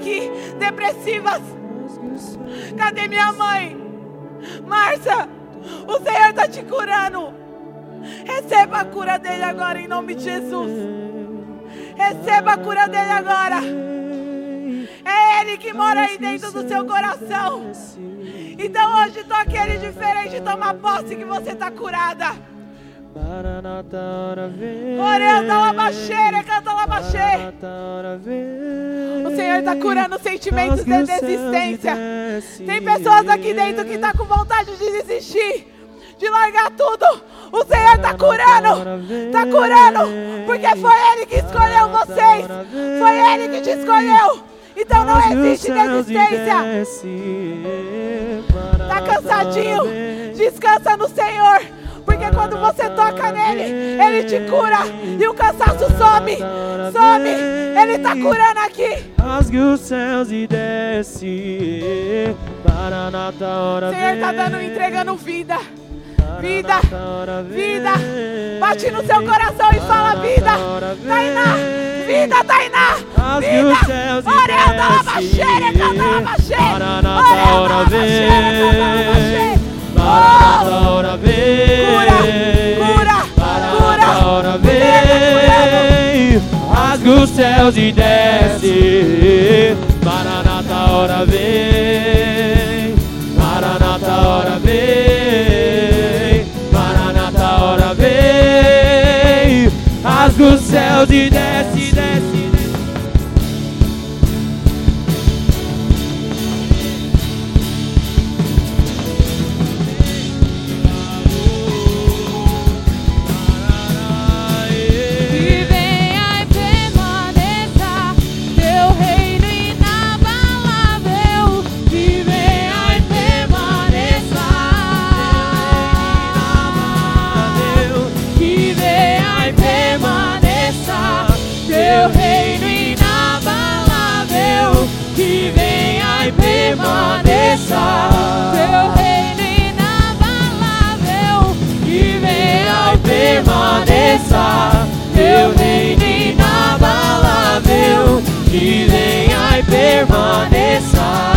Aqui depressivas. Cadê minha mãe? Márcia, o Senhor está te curando. Receba a cura dele agora em nome de Jesus. Receba a cura dele agora. É Ele que mora aí dentro do seu coração. Então hoje toque Ele diferente. Toma posse que você está curada. Maranata, hora vem. Orando labaxeira, canta vem. O Senhor está curando sentimentos de desistência. Tem pessoas aqui dentro que estão com vontade de desistir, de largar tudo. O Senhor está curando, está curando, porque foi Ele que escolheu vocês, foi Ele que te escolheu. Então não existe desistência. Está cansadinho? Descansa no Senhor. Porque quando você toca nele, Ele te cura e o cansaço some. Some. Ele está curando aqui. Rasgue os céus e desce. Maranata, hora Senhor está dando, entregando vida. Vida, vida. Bate no seu coração e fala vida. Tainá, vida, Tainá. Vida. Orelha da labaxeira, desce. canta labaxê. Maranata, Orelha da canta vem. Os céus e desce. Maranata, hora vem. Maranata, hora vem. Maranata, hora vem. Rasgue os céus e desce, desce, permaneça.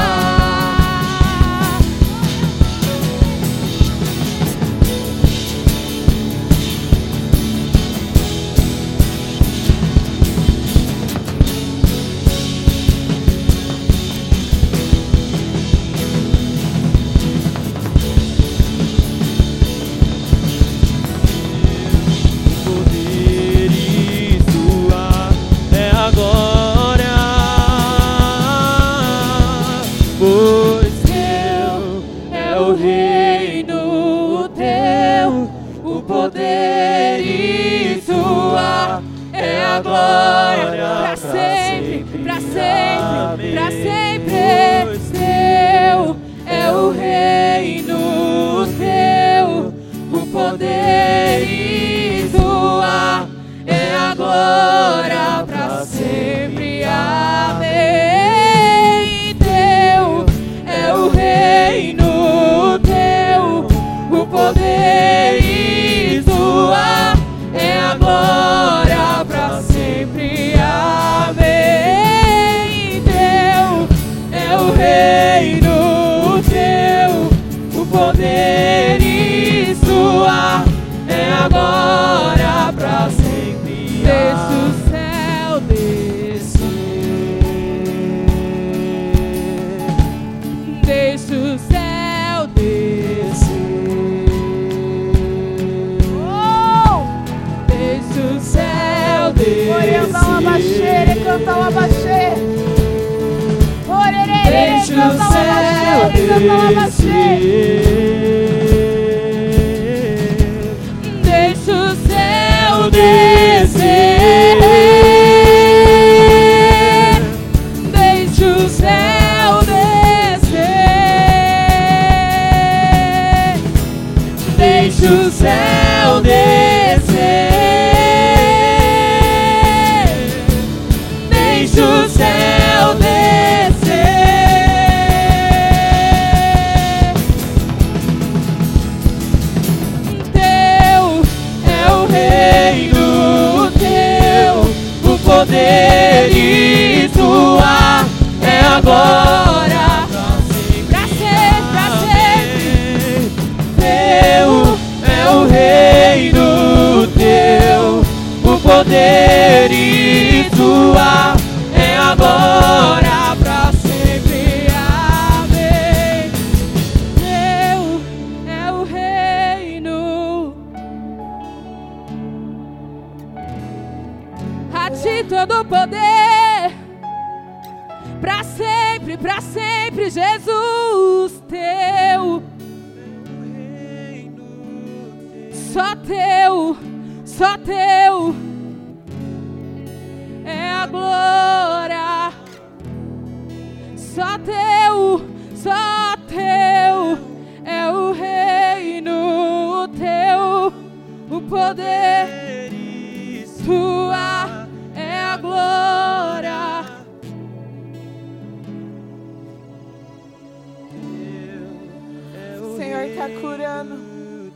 Está curando.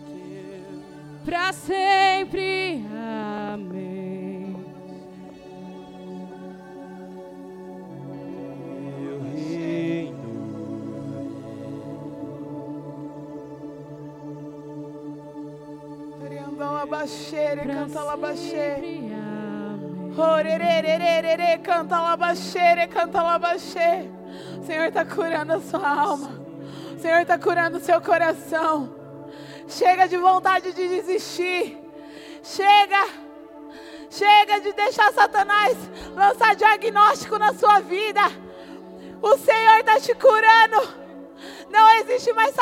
Pra sempre, amém. Teu reino Oriandão abaxere, canta labaxere. Orererererere, canta labaxere, canta labaxere. O Senhor está curando a sua alma. Senhor está curando o seu coração. Chega de vontade de desistir. Chega. Chega de deixar Satanás lançar diagnóstico na sua vida. O Senhor está te curando. Não existe mais,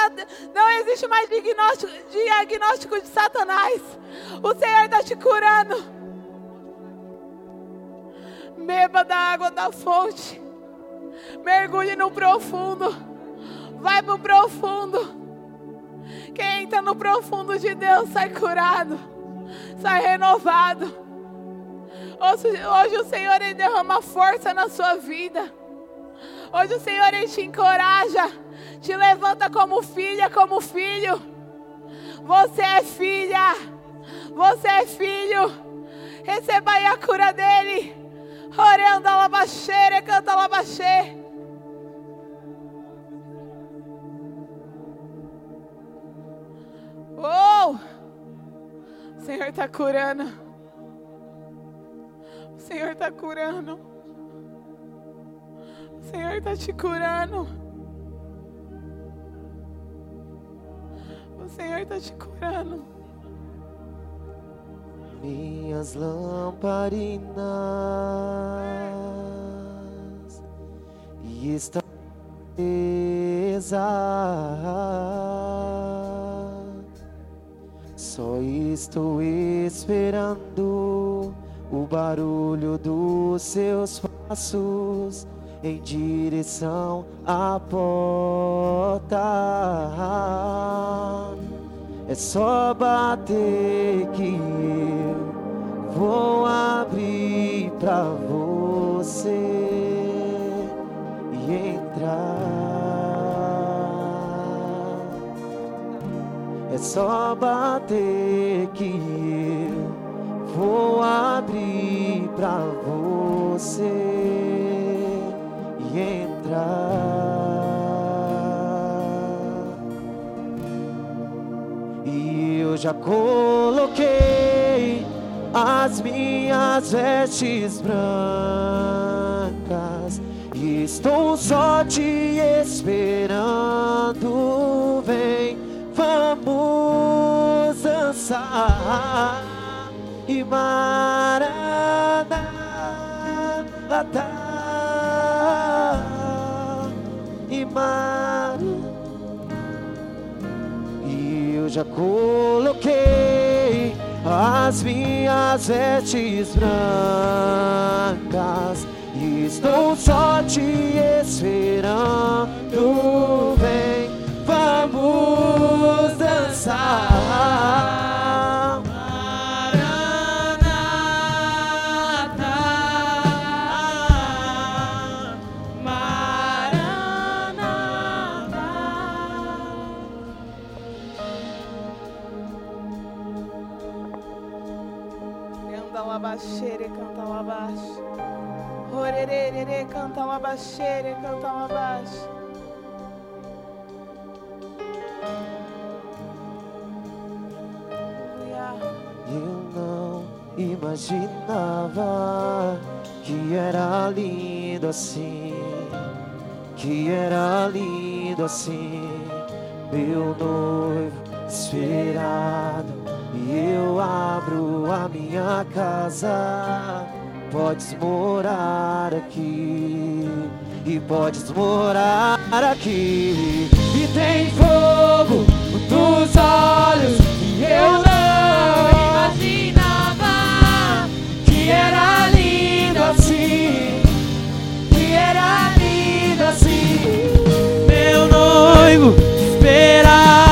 não existe mais diagnóstico, diagnóstico de Satanás. O Senhor está te curando. Beba da água da fonte. Mergulhe no profundo. Vai pro profundo. Quem entra no profundo de Deus sai curado. Sai renovado. Hoje, o Senhor ele derrama força na sua vida. Hoje o Senhor ele te encoraja. Te levanta como filha, como filho. Você é filha. Você é filho. Receba aí a cura dele. Orando alabaxere, canta alabaxê. Oh! O Senhor está curando. O Senhor está curando. O Senhor está te curando. O Senhor está te curando. minhas lamparinas e está acesa. Só estou esperando o barulho dos seus passos em direção à porta. É só bater que eu vou abrir pra você e entrar. É só bater que eu vou abrir pra você e entrar. E eu já coloquei as minhas vestes brancas e estou só te esperando. Vem, vamos dançar e maranata e maranata. E eu já coloquei as minhas vestes brancas e estou só te esperando. canta uma baixeira, canta uma baixa. Eu não imaginava que era lindo assim, que era lindo assim, meu noivo esperado. E eu abro a minha casa Podes morar aqui, e podes morar aqui. E tem fogo nos olhos, e eu não imaginava que era lindo assim. Que era lindo assim. Meu noivo esperava.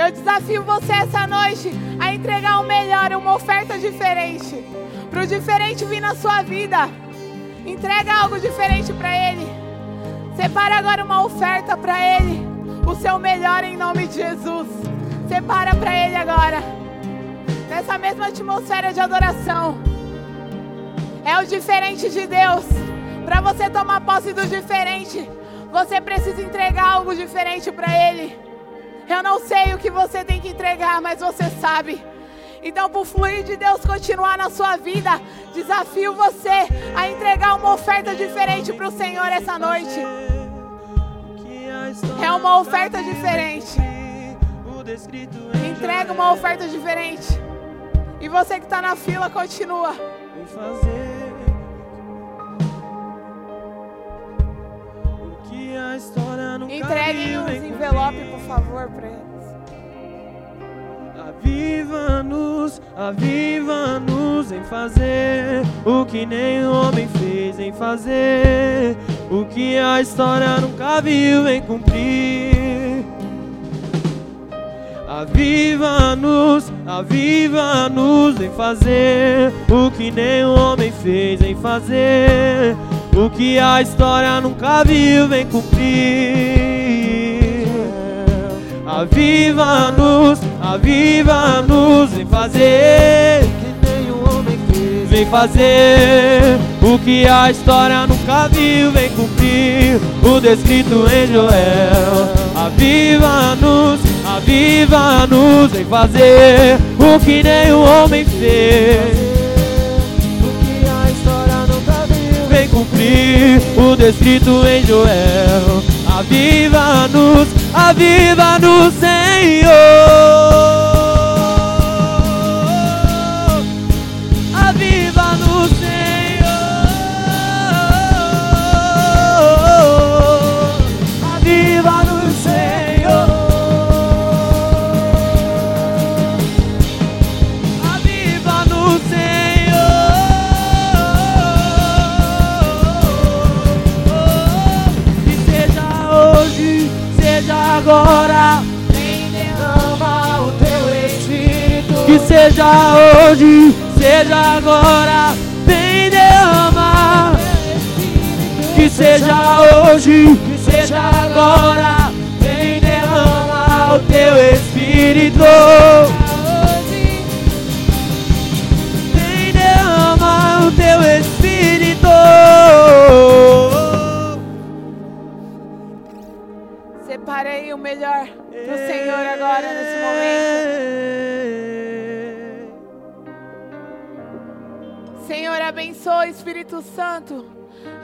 Eu desafio você essa noite a entregar o melhor, uma oferta diferente. Para o diferente vir na sua vida. Entrega algo diferente para Ele. Separa agora uma oferta para Ele. O seu melhor em nome de Jesus. Separa para Ele agora. Nessa mesma atmosfera de adoração. É o diferente de Deus. Para você tomar posse do diferente, você precisa entregar algo diferente para Ele. Eu não sei o que você tem que entregar, mas você sabe. Então, para o fluir de Deus continuar na sua vida, desafio você a entregar uma oferta diferente para o Senhor essa noite. É uma oferta diferente. Entrega uma oferta diferente. E você que está na fila, continua. Fazer o que a história viu, os envelopes, por favor, para eles. Aviva-nos, aviva-nos em fazer o que nenhum homem fez em fazer, o que a história nunca viu em cumprir. Aviva-nos, aviva-nos em fazer o que nenhum homem fez em fazer, o que a história nunca viu em cumprir. Aviva-nos, aviva-nos em fazer que nenhum homem fez. Vem fazer o que a história nunca viu, vem cumprir o descrito em Joel. Aviva-nos, aviva-nos em fazer o que nenhum homem fez. Cumprir o descrito em Joel. Aviva-nos, aviva-nos, Senhor. Seja hoje, seja agora. Vem derrama. Que seja hoje, que seja agora. Vem derrama o teu espírito. Vem derrama o teu espírito. Separei o melhor para o Senhor agora, nesse momento. Senhor, abençoa, Espírito Santo,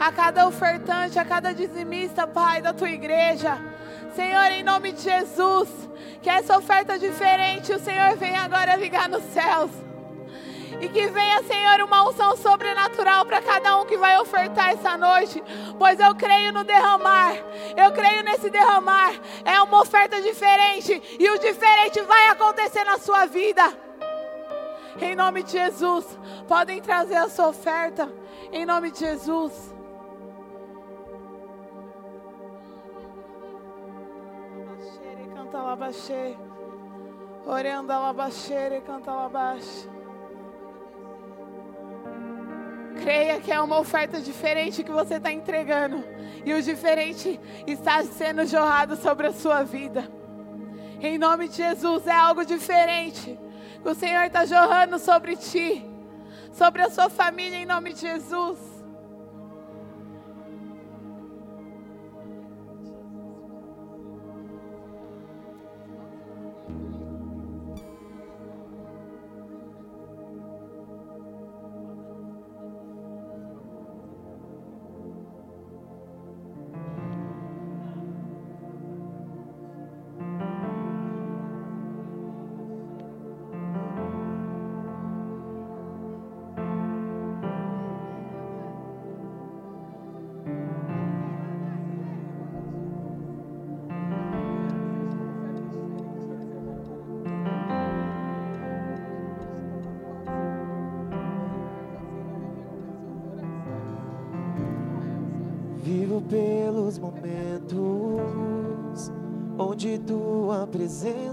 a cada ofertante, a cada dizimista, Pai, da tua igreja. Senhor, em nome de Jesus, que essa oferta diferente o Senhor venha agora ligar nos céus. E que venha, Senhor, uma unção sobrenatural para cada um que vai ofertar essa noite. Pois eu creio no derramar. Eu creio nesse derramar. É uma oferta diferente. E o diferente vai acontecer na sua vida. Em nome de Jesus, podem trazer a sua oferta. Em nome de Jesus. Canta labaxê. Orenda labaxê, canta labaxê. Creia que é uma oferta diferente que você está entregando. E o diferente está sendo jorrado sobre a sua vida. Em nome de Jesus, é algo diferente. O Senhor está jorrando sobre ti, sobre a sua família, em nome de Jesus.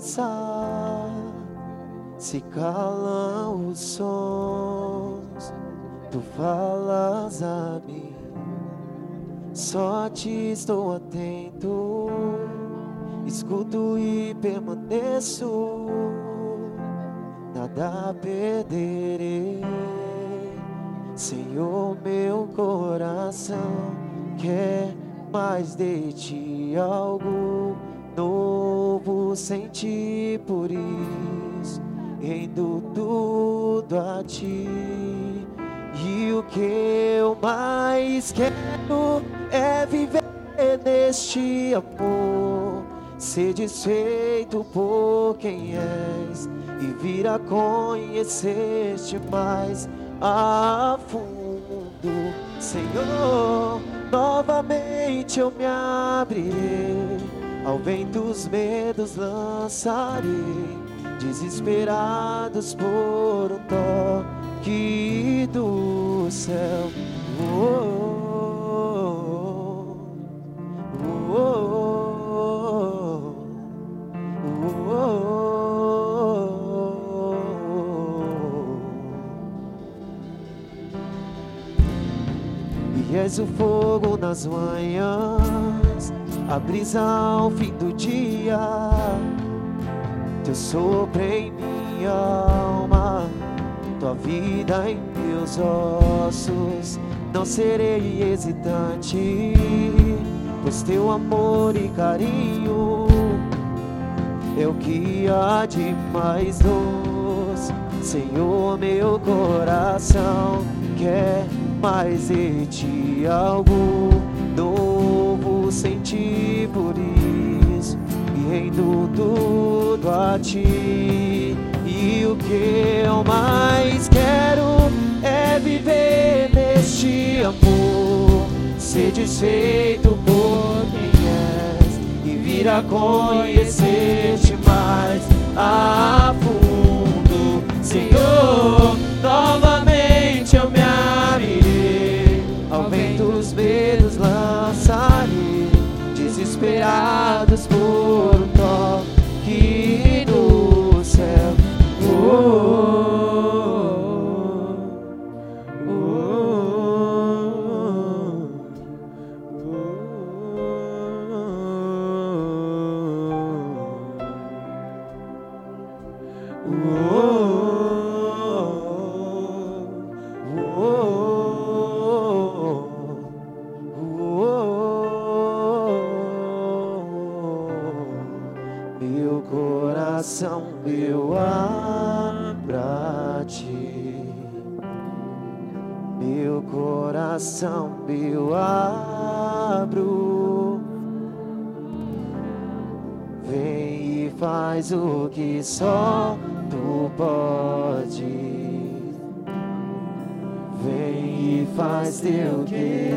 Presença se calam os sons. Tu falas a mim, só te estou atento, escuto e permaneço, nada perderei. Senhor, meu coração quer mais de ti, algo novo sentir por isso, rendo tudo a ti. E o que eu mais quero é viver neste amor, ser desfeito por quem és e vir a conhecer-te mais a fundo, Senhor. Novamente eu me abrirei, ao vento os medos lançarei, desesperados por um toque do céu. Oh, oh, oh, E és o fogo nas manhãs, a brisa ao fim do dia, teu sopro em minha alma, tua vida em meus ossos. Não serei hesitante, pois teu amor e carinho é o que há de mais doce. Senhor, meu coração quer mais de ti, algo novo sentir por isso, e rendo tudo a ti. E o que eu mais quero é viver neste amor, ser desfeito por quem és e vir a conhecer-te mais a fundo, Senhor. Novamente desesperados por um toque do céu. Oh, oh, só tu pode. Vem e faz teu querer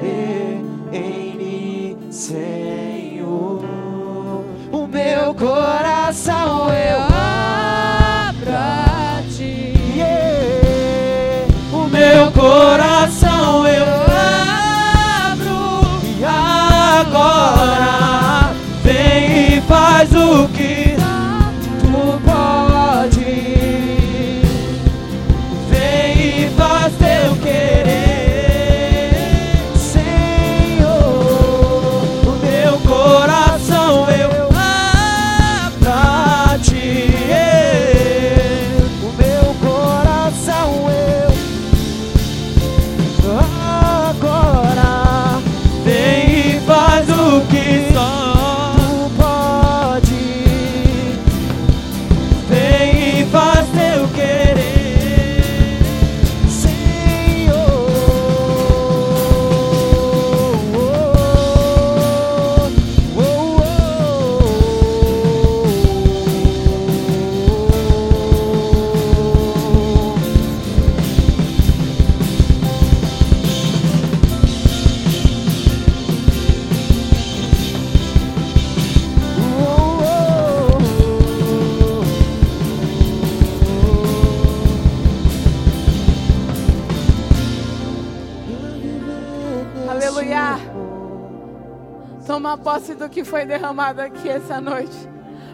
que foi derramado aqui essa noite.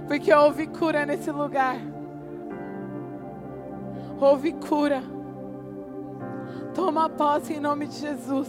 Porque houve cura nesse lugar. Houve cura. Toma posse em nome de Jesus.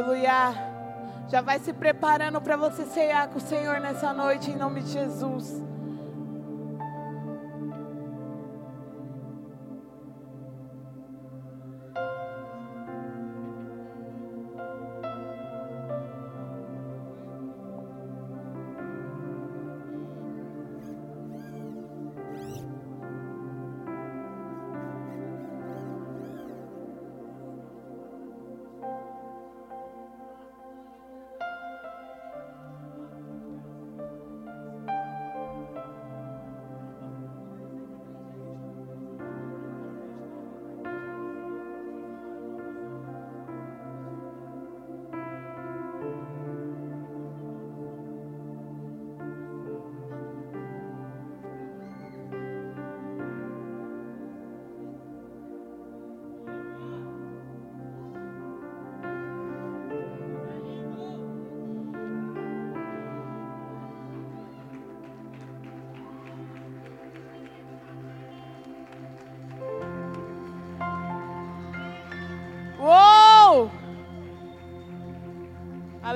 Aleluia. Já vai se preparando para você cear com o Senhor nessa noite, em nome de Jesus.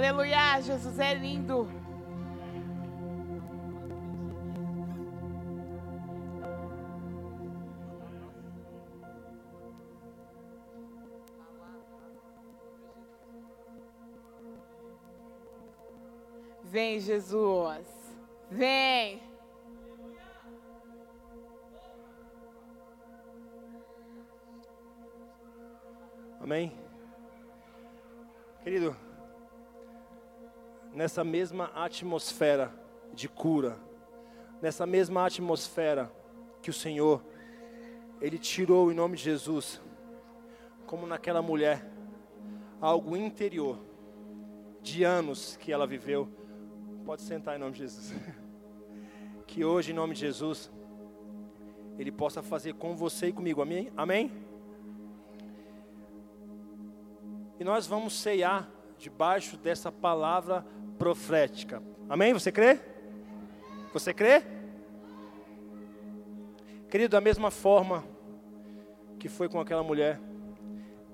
Aleluia, Jesus é lindo. Vem, Jesus. Nessa mesma atmosfera de cura, nessa mesma atmosfera que o Senhor, Ele tirou em nome de Jesus, como naquela mulher, algo interior, de anos que ela viveu. Pode sentar em nome de Jesus. Que hoje, em nome de Jesus, Ele possa fazer com você e comigo. Amém? Amém? E nós vamos ceiar debaixo dessa palavra profética. Amém? Você crê? Você crê? Querido, da mesma forma que foi com aquela mulher,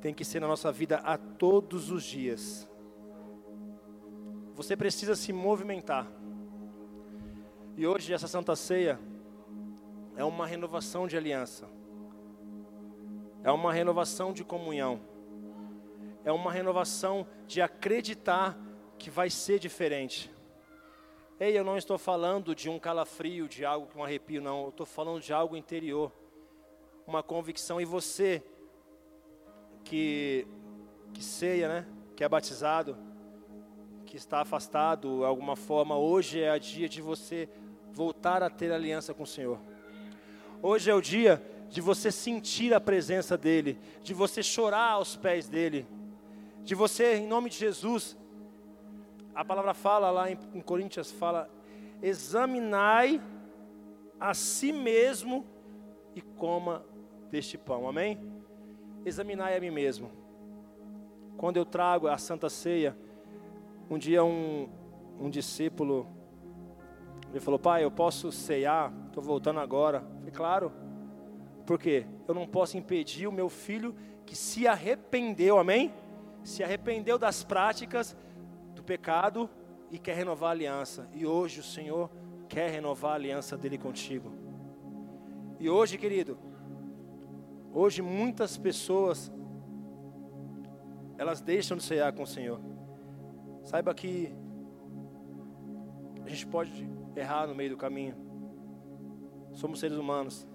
tem que ser na nossa vida a todos os dias. Você precisa se movimentar. E hoje essa Santa Ceia é uma renovação de aliança. É uma renovação de comunhão. É uma renovação de acreditar que vai ser diferente. Ei, eu não estou falando de um calafrio, de algo com um arrepio, não. Eu estou falando de algo interior. Uma convicção. E você que, que ceia, né? Que é batizado, que está afastado de alguma forma, hoje é o dia de você voltar a ter aliança com o Senhor. Hoje é o dia de você sentir a presença dEle, de você chorar aos pés dEle, de você, em nome de Jesus, a palavra fala lá em, em Coríntios, fala, examinai a si mesmo e coma deste pão, amém? Examinai a mim mesmo. Quando eu trago a Santa Ceia, um dia um, um discípulo, ele falou, pai, eu posso ceiar, estou voltando agora. Eu falei, claro, porque eu não posso impedir o meu filho que se arrependeu, amém? Se arrependeu das práticas pecado e quer renovar a aliança. E hoje o Senhor quer renovar a aliança dele contigo. E hoje, querido, hoje muitas pessoas elas deixam de ceiar com o Senhor. Saiba que A gente pode errar no meio do caminho. Somos seres humanos,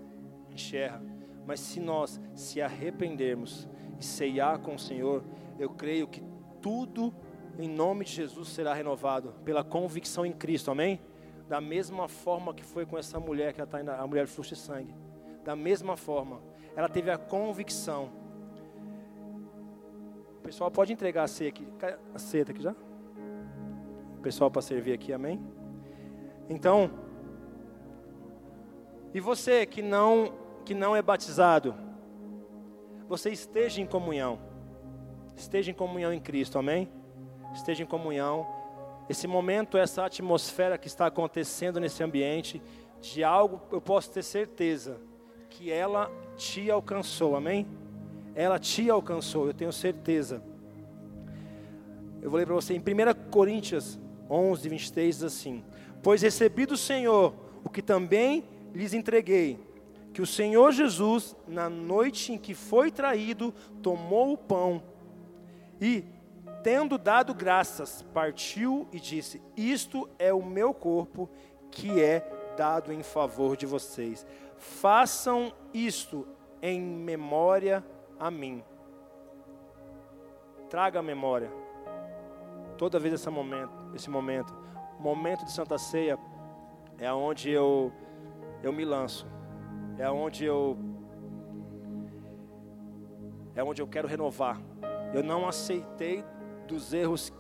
a gente erra. Mas se nós se arrependermos e ceiar com o Senhor, eu creio que tudo em nome de Jesus será renovado pela convicção em Cristo, amém? Da mesma forma que foi com essa mulher que está a mulher de fluxo de sangue. Da mesma forma, ela teve a convicção. O pessoal pode entregar a ceia aqui, a ceia tá aqui já? O pessoal para servir aqui, amém? Então, e você que não que não é batizado, você esteja em comunhão. Esteja em comunhão em Cristo, amém? Esteja em comunhão. Esse momento, essa atmosfera que está acontecendo nesse ambiente, de algo eu posso ter certeza que ela te alcançou, amém? Ela te alcançou, eu tenho certeza. Eu vou ler para você em 1 Coríntios 11, 23, diz assim: Pois recebi do Senhor o que também lhes entreguei, que o Senhor Jesus, na noite em que foi traído, tomou o pão e, tendo dado graças, partiu e disse: Isto é o meu corpo que é dado em favor de vocês. Façam isto em memória a mim. Traga a memória. Toda vez esse momento, esse momento, momento de Santa Ceia é onde eu eu me lanço. É onde eu é onde eu quero renovar. Eu não aceitei dos erros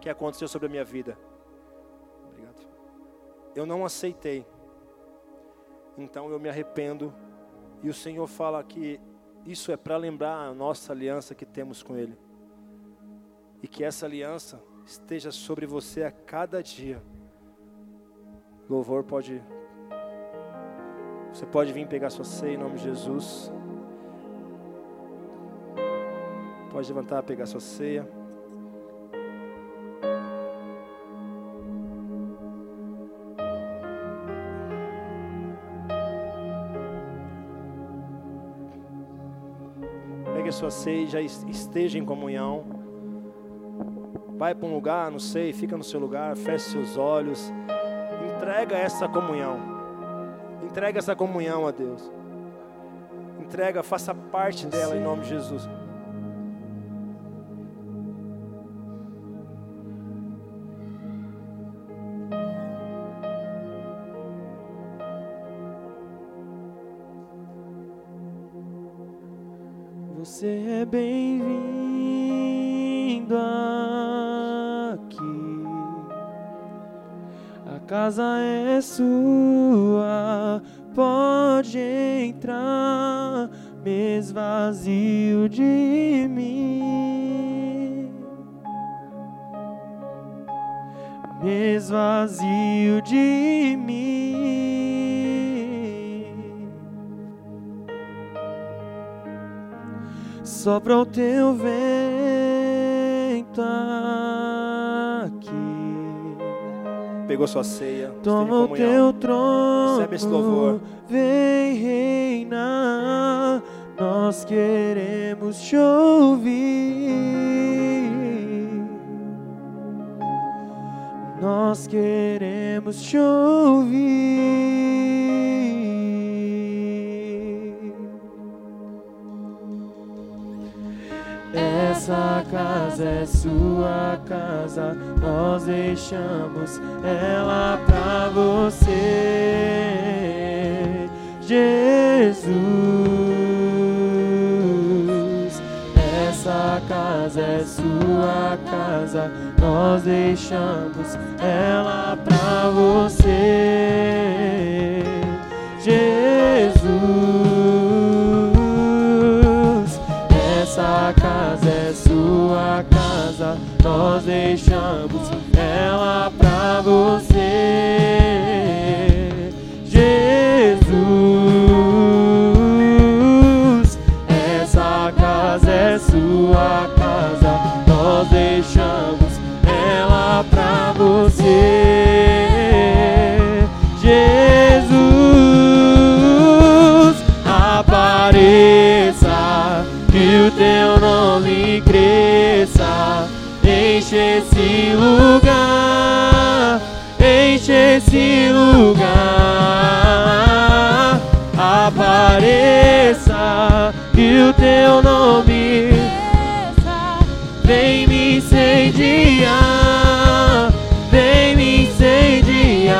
que aconteceu sobre a minha vida. Obrigado. Eu não aceitei. Então eu me arrependo. E o Senhor fala que isso é para lembrar a nossa aliança que temos com Ele. E que essa aliança esteja sobre você a cada dia. Louvor pode. Você pode vir pegar sua ceia em nome de Jesus. Pode levantar, pegar sua ceia. Pegue a sua ceia e já esteja em comunhão. Vai para um lugar, não sei, fica no seu lugar, feche seus olhos. Entrega essa comunhão. Entrega essa comunhão a Deus. Entrega, faça parte dela em nome de Jesus. Bem-vindo aqui. A casa é sua, pode entrar, me esvazio de Sopra o teu vento aqui. Pegou sua ceia. Toma o teu trono. Recebe esse louvor. Vem reinar. Nós queremos te ouvir. Nós queremos te ouvir. Casa é sua casa, nós deixamos ela pra você, Jesus. Essa casa é sua casa, nós deixamos ela pra você, Jesus. Sua casa, nós deixamos teu nome vem me incendiar, vem me incendiar.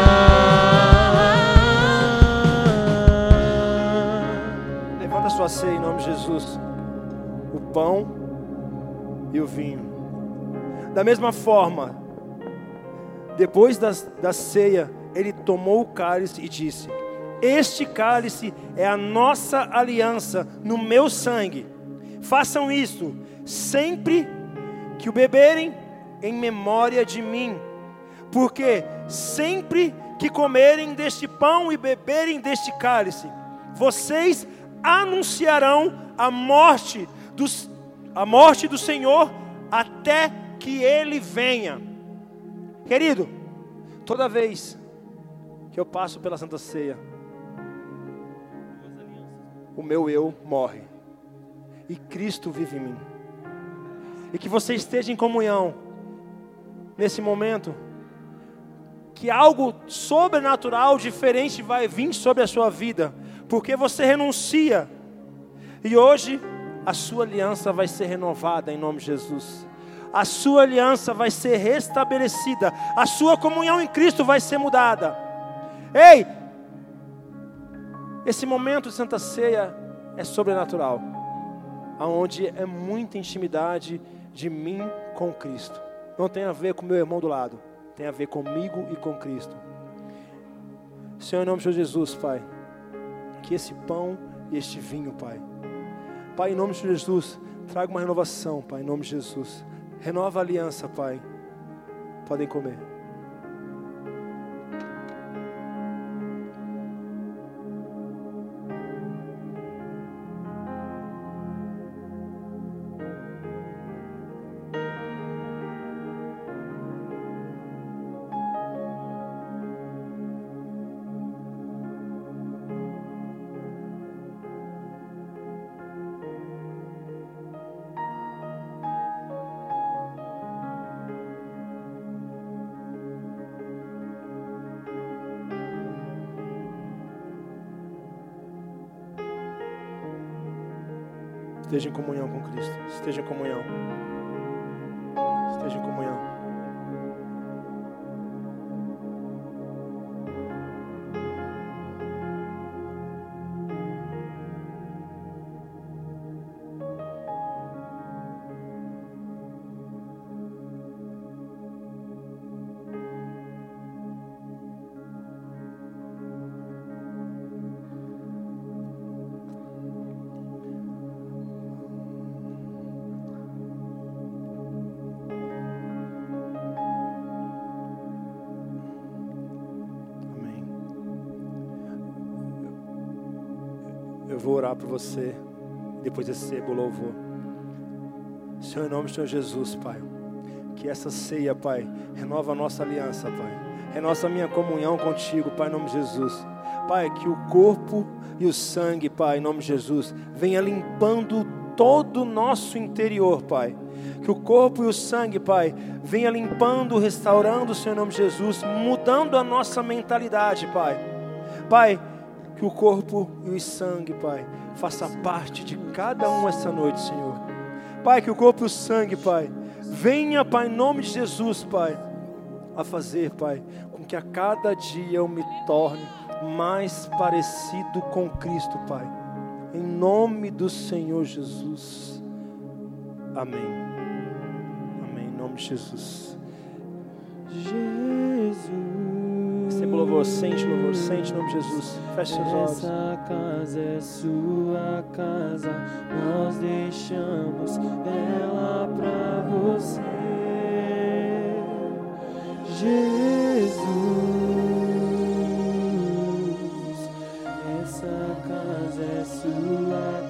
Levanta sua ceia em nome de Jesus. O pão e o vinho. Da mesma forma, depois da, da ceia, ele tomou o cálice e disse: Este cálice é a nossa aliança no meu sangue. Façam isso sempre que o beberem em memória de mim. Porque sempre que comerem deste pão e beberem deste cálice, vocês anunciarão a morte a morte do Senhor até que ele venha. Querido, toda vez que eu passo pela Santa Ceia, o meu eu morre e Cristo vive em mim. E que você esteja em comunhão nesse momento, que algo sobrenatural, diferente vai vir sobre a sua vida, porque você renuncia. E hoje a sua aliança vai ser renovada em nome de Jesus. A sua aliança vai ser restabelecida, a sua comunhão em Cristo vai ser mudada. Ei, esse momento de Santa Ceia é sobrenatural, aonde é muita intimidade de mim com Cristo. Não tem a ver com meu irmão do lado, tem a ver comigo e com Cristo. Senhor, em nome de Jesus, Pai, que esse pão e este vinho, Pai, Pai, em nome de Jesus, traga uma renovação, Pai, em nome de Jesus. Renova a aliança, Pai. Podem comer. Esteja em comunhão com Cristo. Esteja em comunhão. Esteja em comunhão. Por você depois desse cedo louvor. Senhor, em nome do Senhor Jesus, Pai. Que essa ceia, Pai, renova a nossa aliança, Pai. Renova a minha comunhão contigo, Pai, em nome de Jesus. Pai, que o corpo e o sangue, Pai, em nome de Jesus, venha limpando todo o nosso interior, Pai. Que o corpo e o sangue, Pai, venha limpando, restaurando, Senhor, em nome de Jesus, mudando a nossa mentalidade, Pai. Pai, que o corpo e o sangue, Pai, faça parte de cada um essa noite, Senhor. Pai, que o corpo e o sangue, Pai, venha, Pai, em nome de Jesus, Pai, a fazer, Pai, com que a cada dia eu me torne mais parecido com Cristo, Pai. Em nome do Senhor Jesus. Amém. Amém. Em nome de Jesus. Jesus. O louvor, sente o louvor, sente em nome de Jesus. Feche seus olhos. Essa casa é sua casa, nós deixamos ela pra você. Jesus, essa casa é sua casa,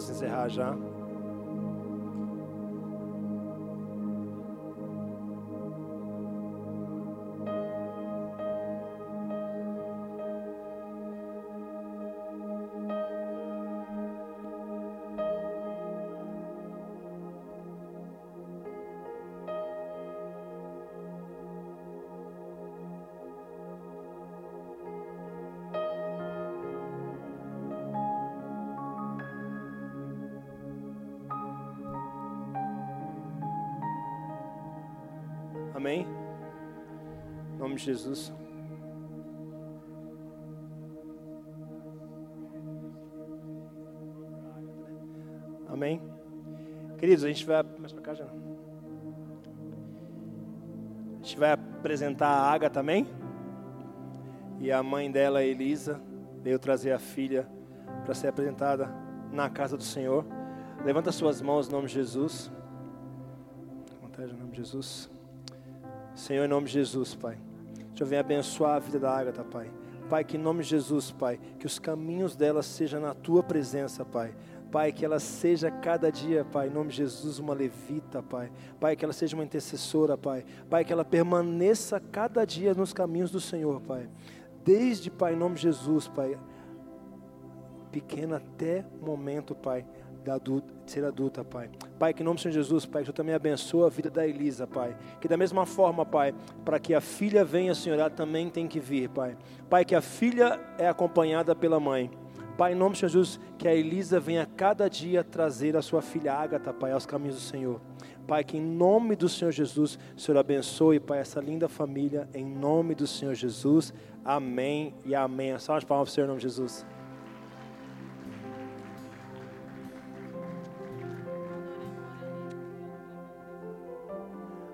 vamos encerrar já. De Jesus. Amém? Queridos, a gente vai. Mais cá já. A gente vai apresentar a Ágata também. E a mãe dela, Elisa, veio trazer a filha para ser apresentada na casa do Senhor. Levanta suas mãos em nome de Jesus. Vontade em nome de Jesus. Senhor, em nome de Jesus, Pai. Senhor, venha abençoar a vida da Ágata, Pai. Pai, que em nome de Jesus, Pai, que os caminhos dela sejam na Tua presença, Pai. Pai, que ela seja cada dia, Pai, em nome de Jesus, uma levita, Pai. Pai, que ela seja uma intercessora, Pai. Pai, que ela permaneça cada dia nos caminhos do Senhor, Pai. Desde, Pai, em nome de Jesus, Pai, pequena até o momento, Pai, da de ser adulta, Pai. Pai, que em nome do Senhor Jesus, Pai, que o Senhor também abençoa a vida da Elisa, Pai. Que da mesma forma, Pai, para que a filha venha, Senhor, ela também tem que vir, Pai. Pai, que a filha é acompanhada pela mãe. Pai, em nome de Jesus, que a Elisa venha cada dia trazer a sua filha Ágata, Pai, aos caminhos do Senhor. Pai, que em nome do Senhor Jesus, o Senhor abençoe, Pai, essa linda família, em nome do Senhor Jesus. Amém e amém. Só as palavras do Senhor, em nome de Jesus.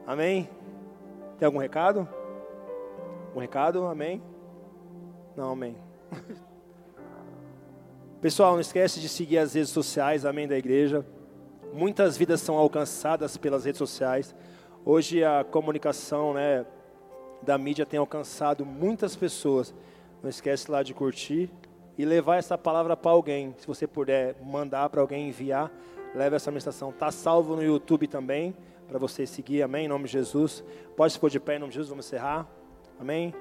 Amém? Tem algum recado? Um recado? Amém? Não, amém. Pessoal, não esquece de seguir as redes sociais, amém, da igreja. Muitas vidas são alcançadas pelas redes sociais. Hoje a comunicação né, da mídia tem alcançado muitas pessoas. Não esquece lá de curtir e levar essa palavra para alguém. Se você puder mandar para alguém enviar, leve essa ministração. Está salvo no YouTube também, para você seguir, amém, em nome de Jesus. Pode se pôr de pé em nome de Jesus, vamos encerrar. Amém.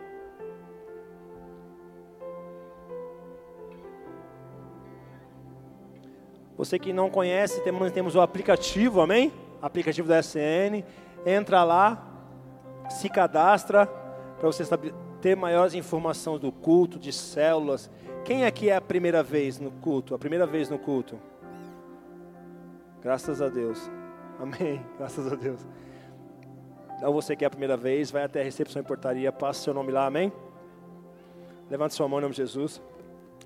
Você que não conhece, temos, temos o aplicativo, amém? Aplicativo da SN. Entra lá, se cadastra, para você saber, ter maiores informações do culto, de células. Quem aqui é a primeira vez no culto? A primeira vez no culto? Graças a Deus. Amém. Graças a Deus. Então você que é a primeira vez, vai até a recepção e portaria, passa seu nome lá, amém? Levante sua mão em nome de Jesus.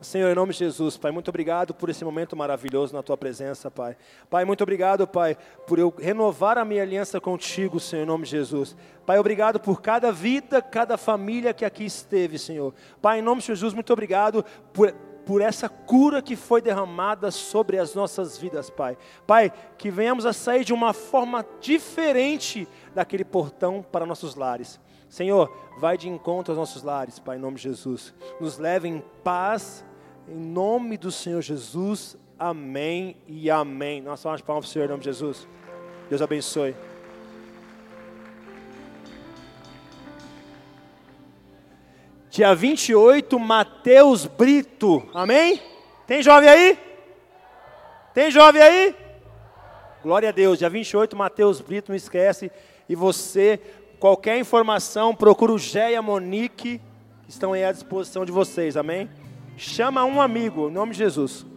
Senhor, em nome de Jesus, Pai, muito obrigado por esse momento maravilhoso na Tua presença, Pai. Pai, muito obrigado, Pai, por eu renovar a minha aliança contigo, Senhor, em nome de Jesus. Pai, obrigado por cada vida, cada família que aqui esteve, Senhor. Pai, em nome de Jesus, muito obrigado por, por essa cura que foi derramada sobre as nossas vidas, Pai. Pai, que venhamos a sair de uma forma diferente daquele portão para nossos lares. Senhor, vai de encontro aos nossos lares, Pai, em nome de Jesus. Nos leve em paz, em nome do Senhor Jesus. Amém e amém. Nós falamos palmas para o Senhor, em nome de Jesus. Deus abençoe. Dia 28, Mateus Brito. Amém? Tem jovem aí? Tem jovem aí? Glória a Deus. Dia 28, Mateus Brito, não esquece. E você, qualquer informação, procura o Gé e a Monique, que estão aí à disposição de vocês. Amém? Chama um amigo, em nome de Jesus.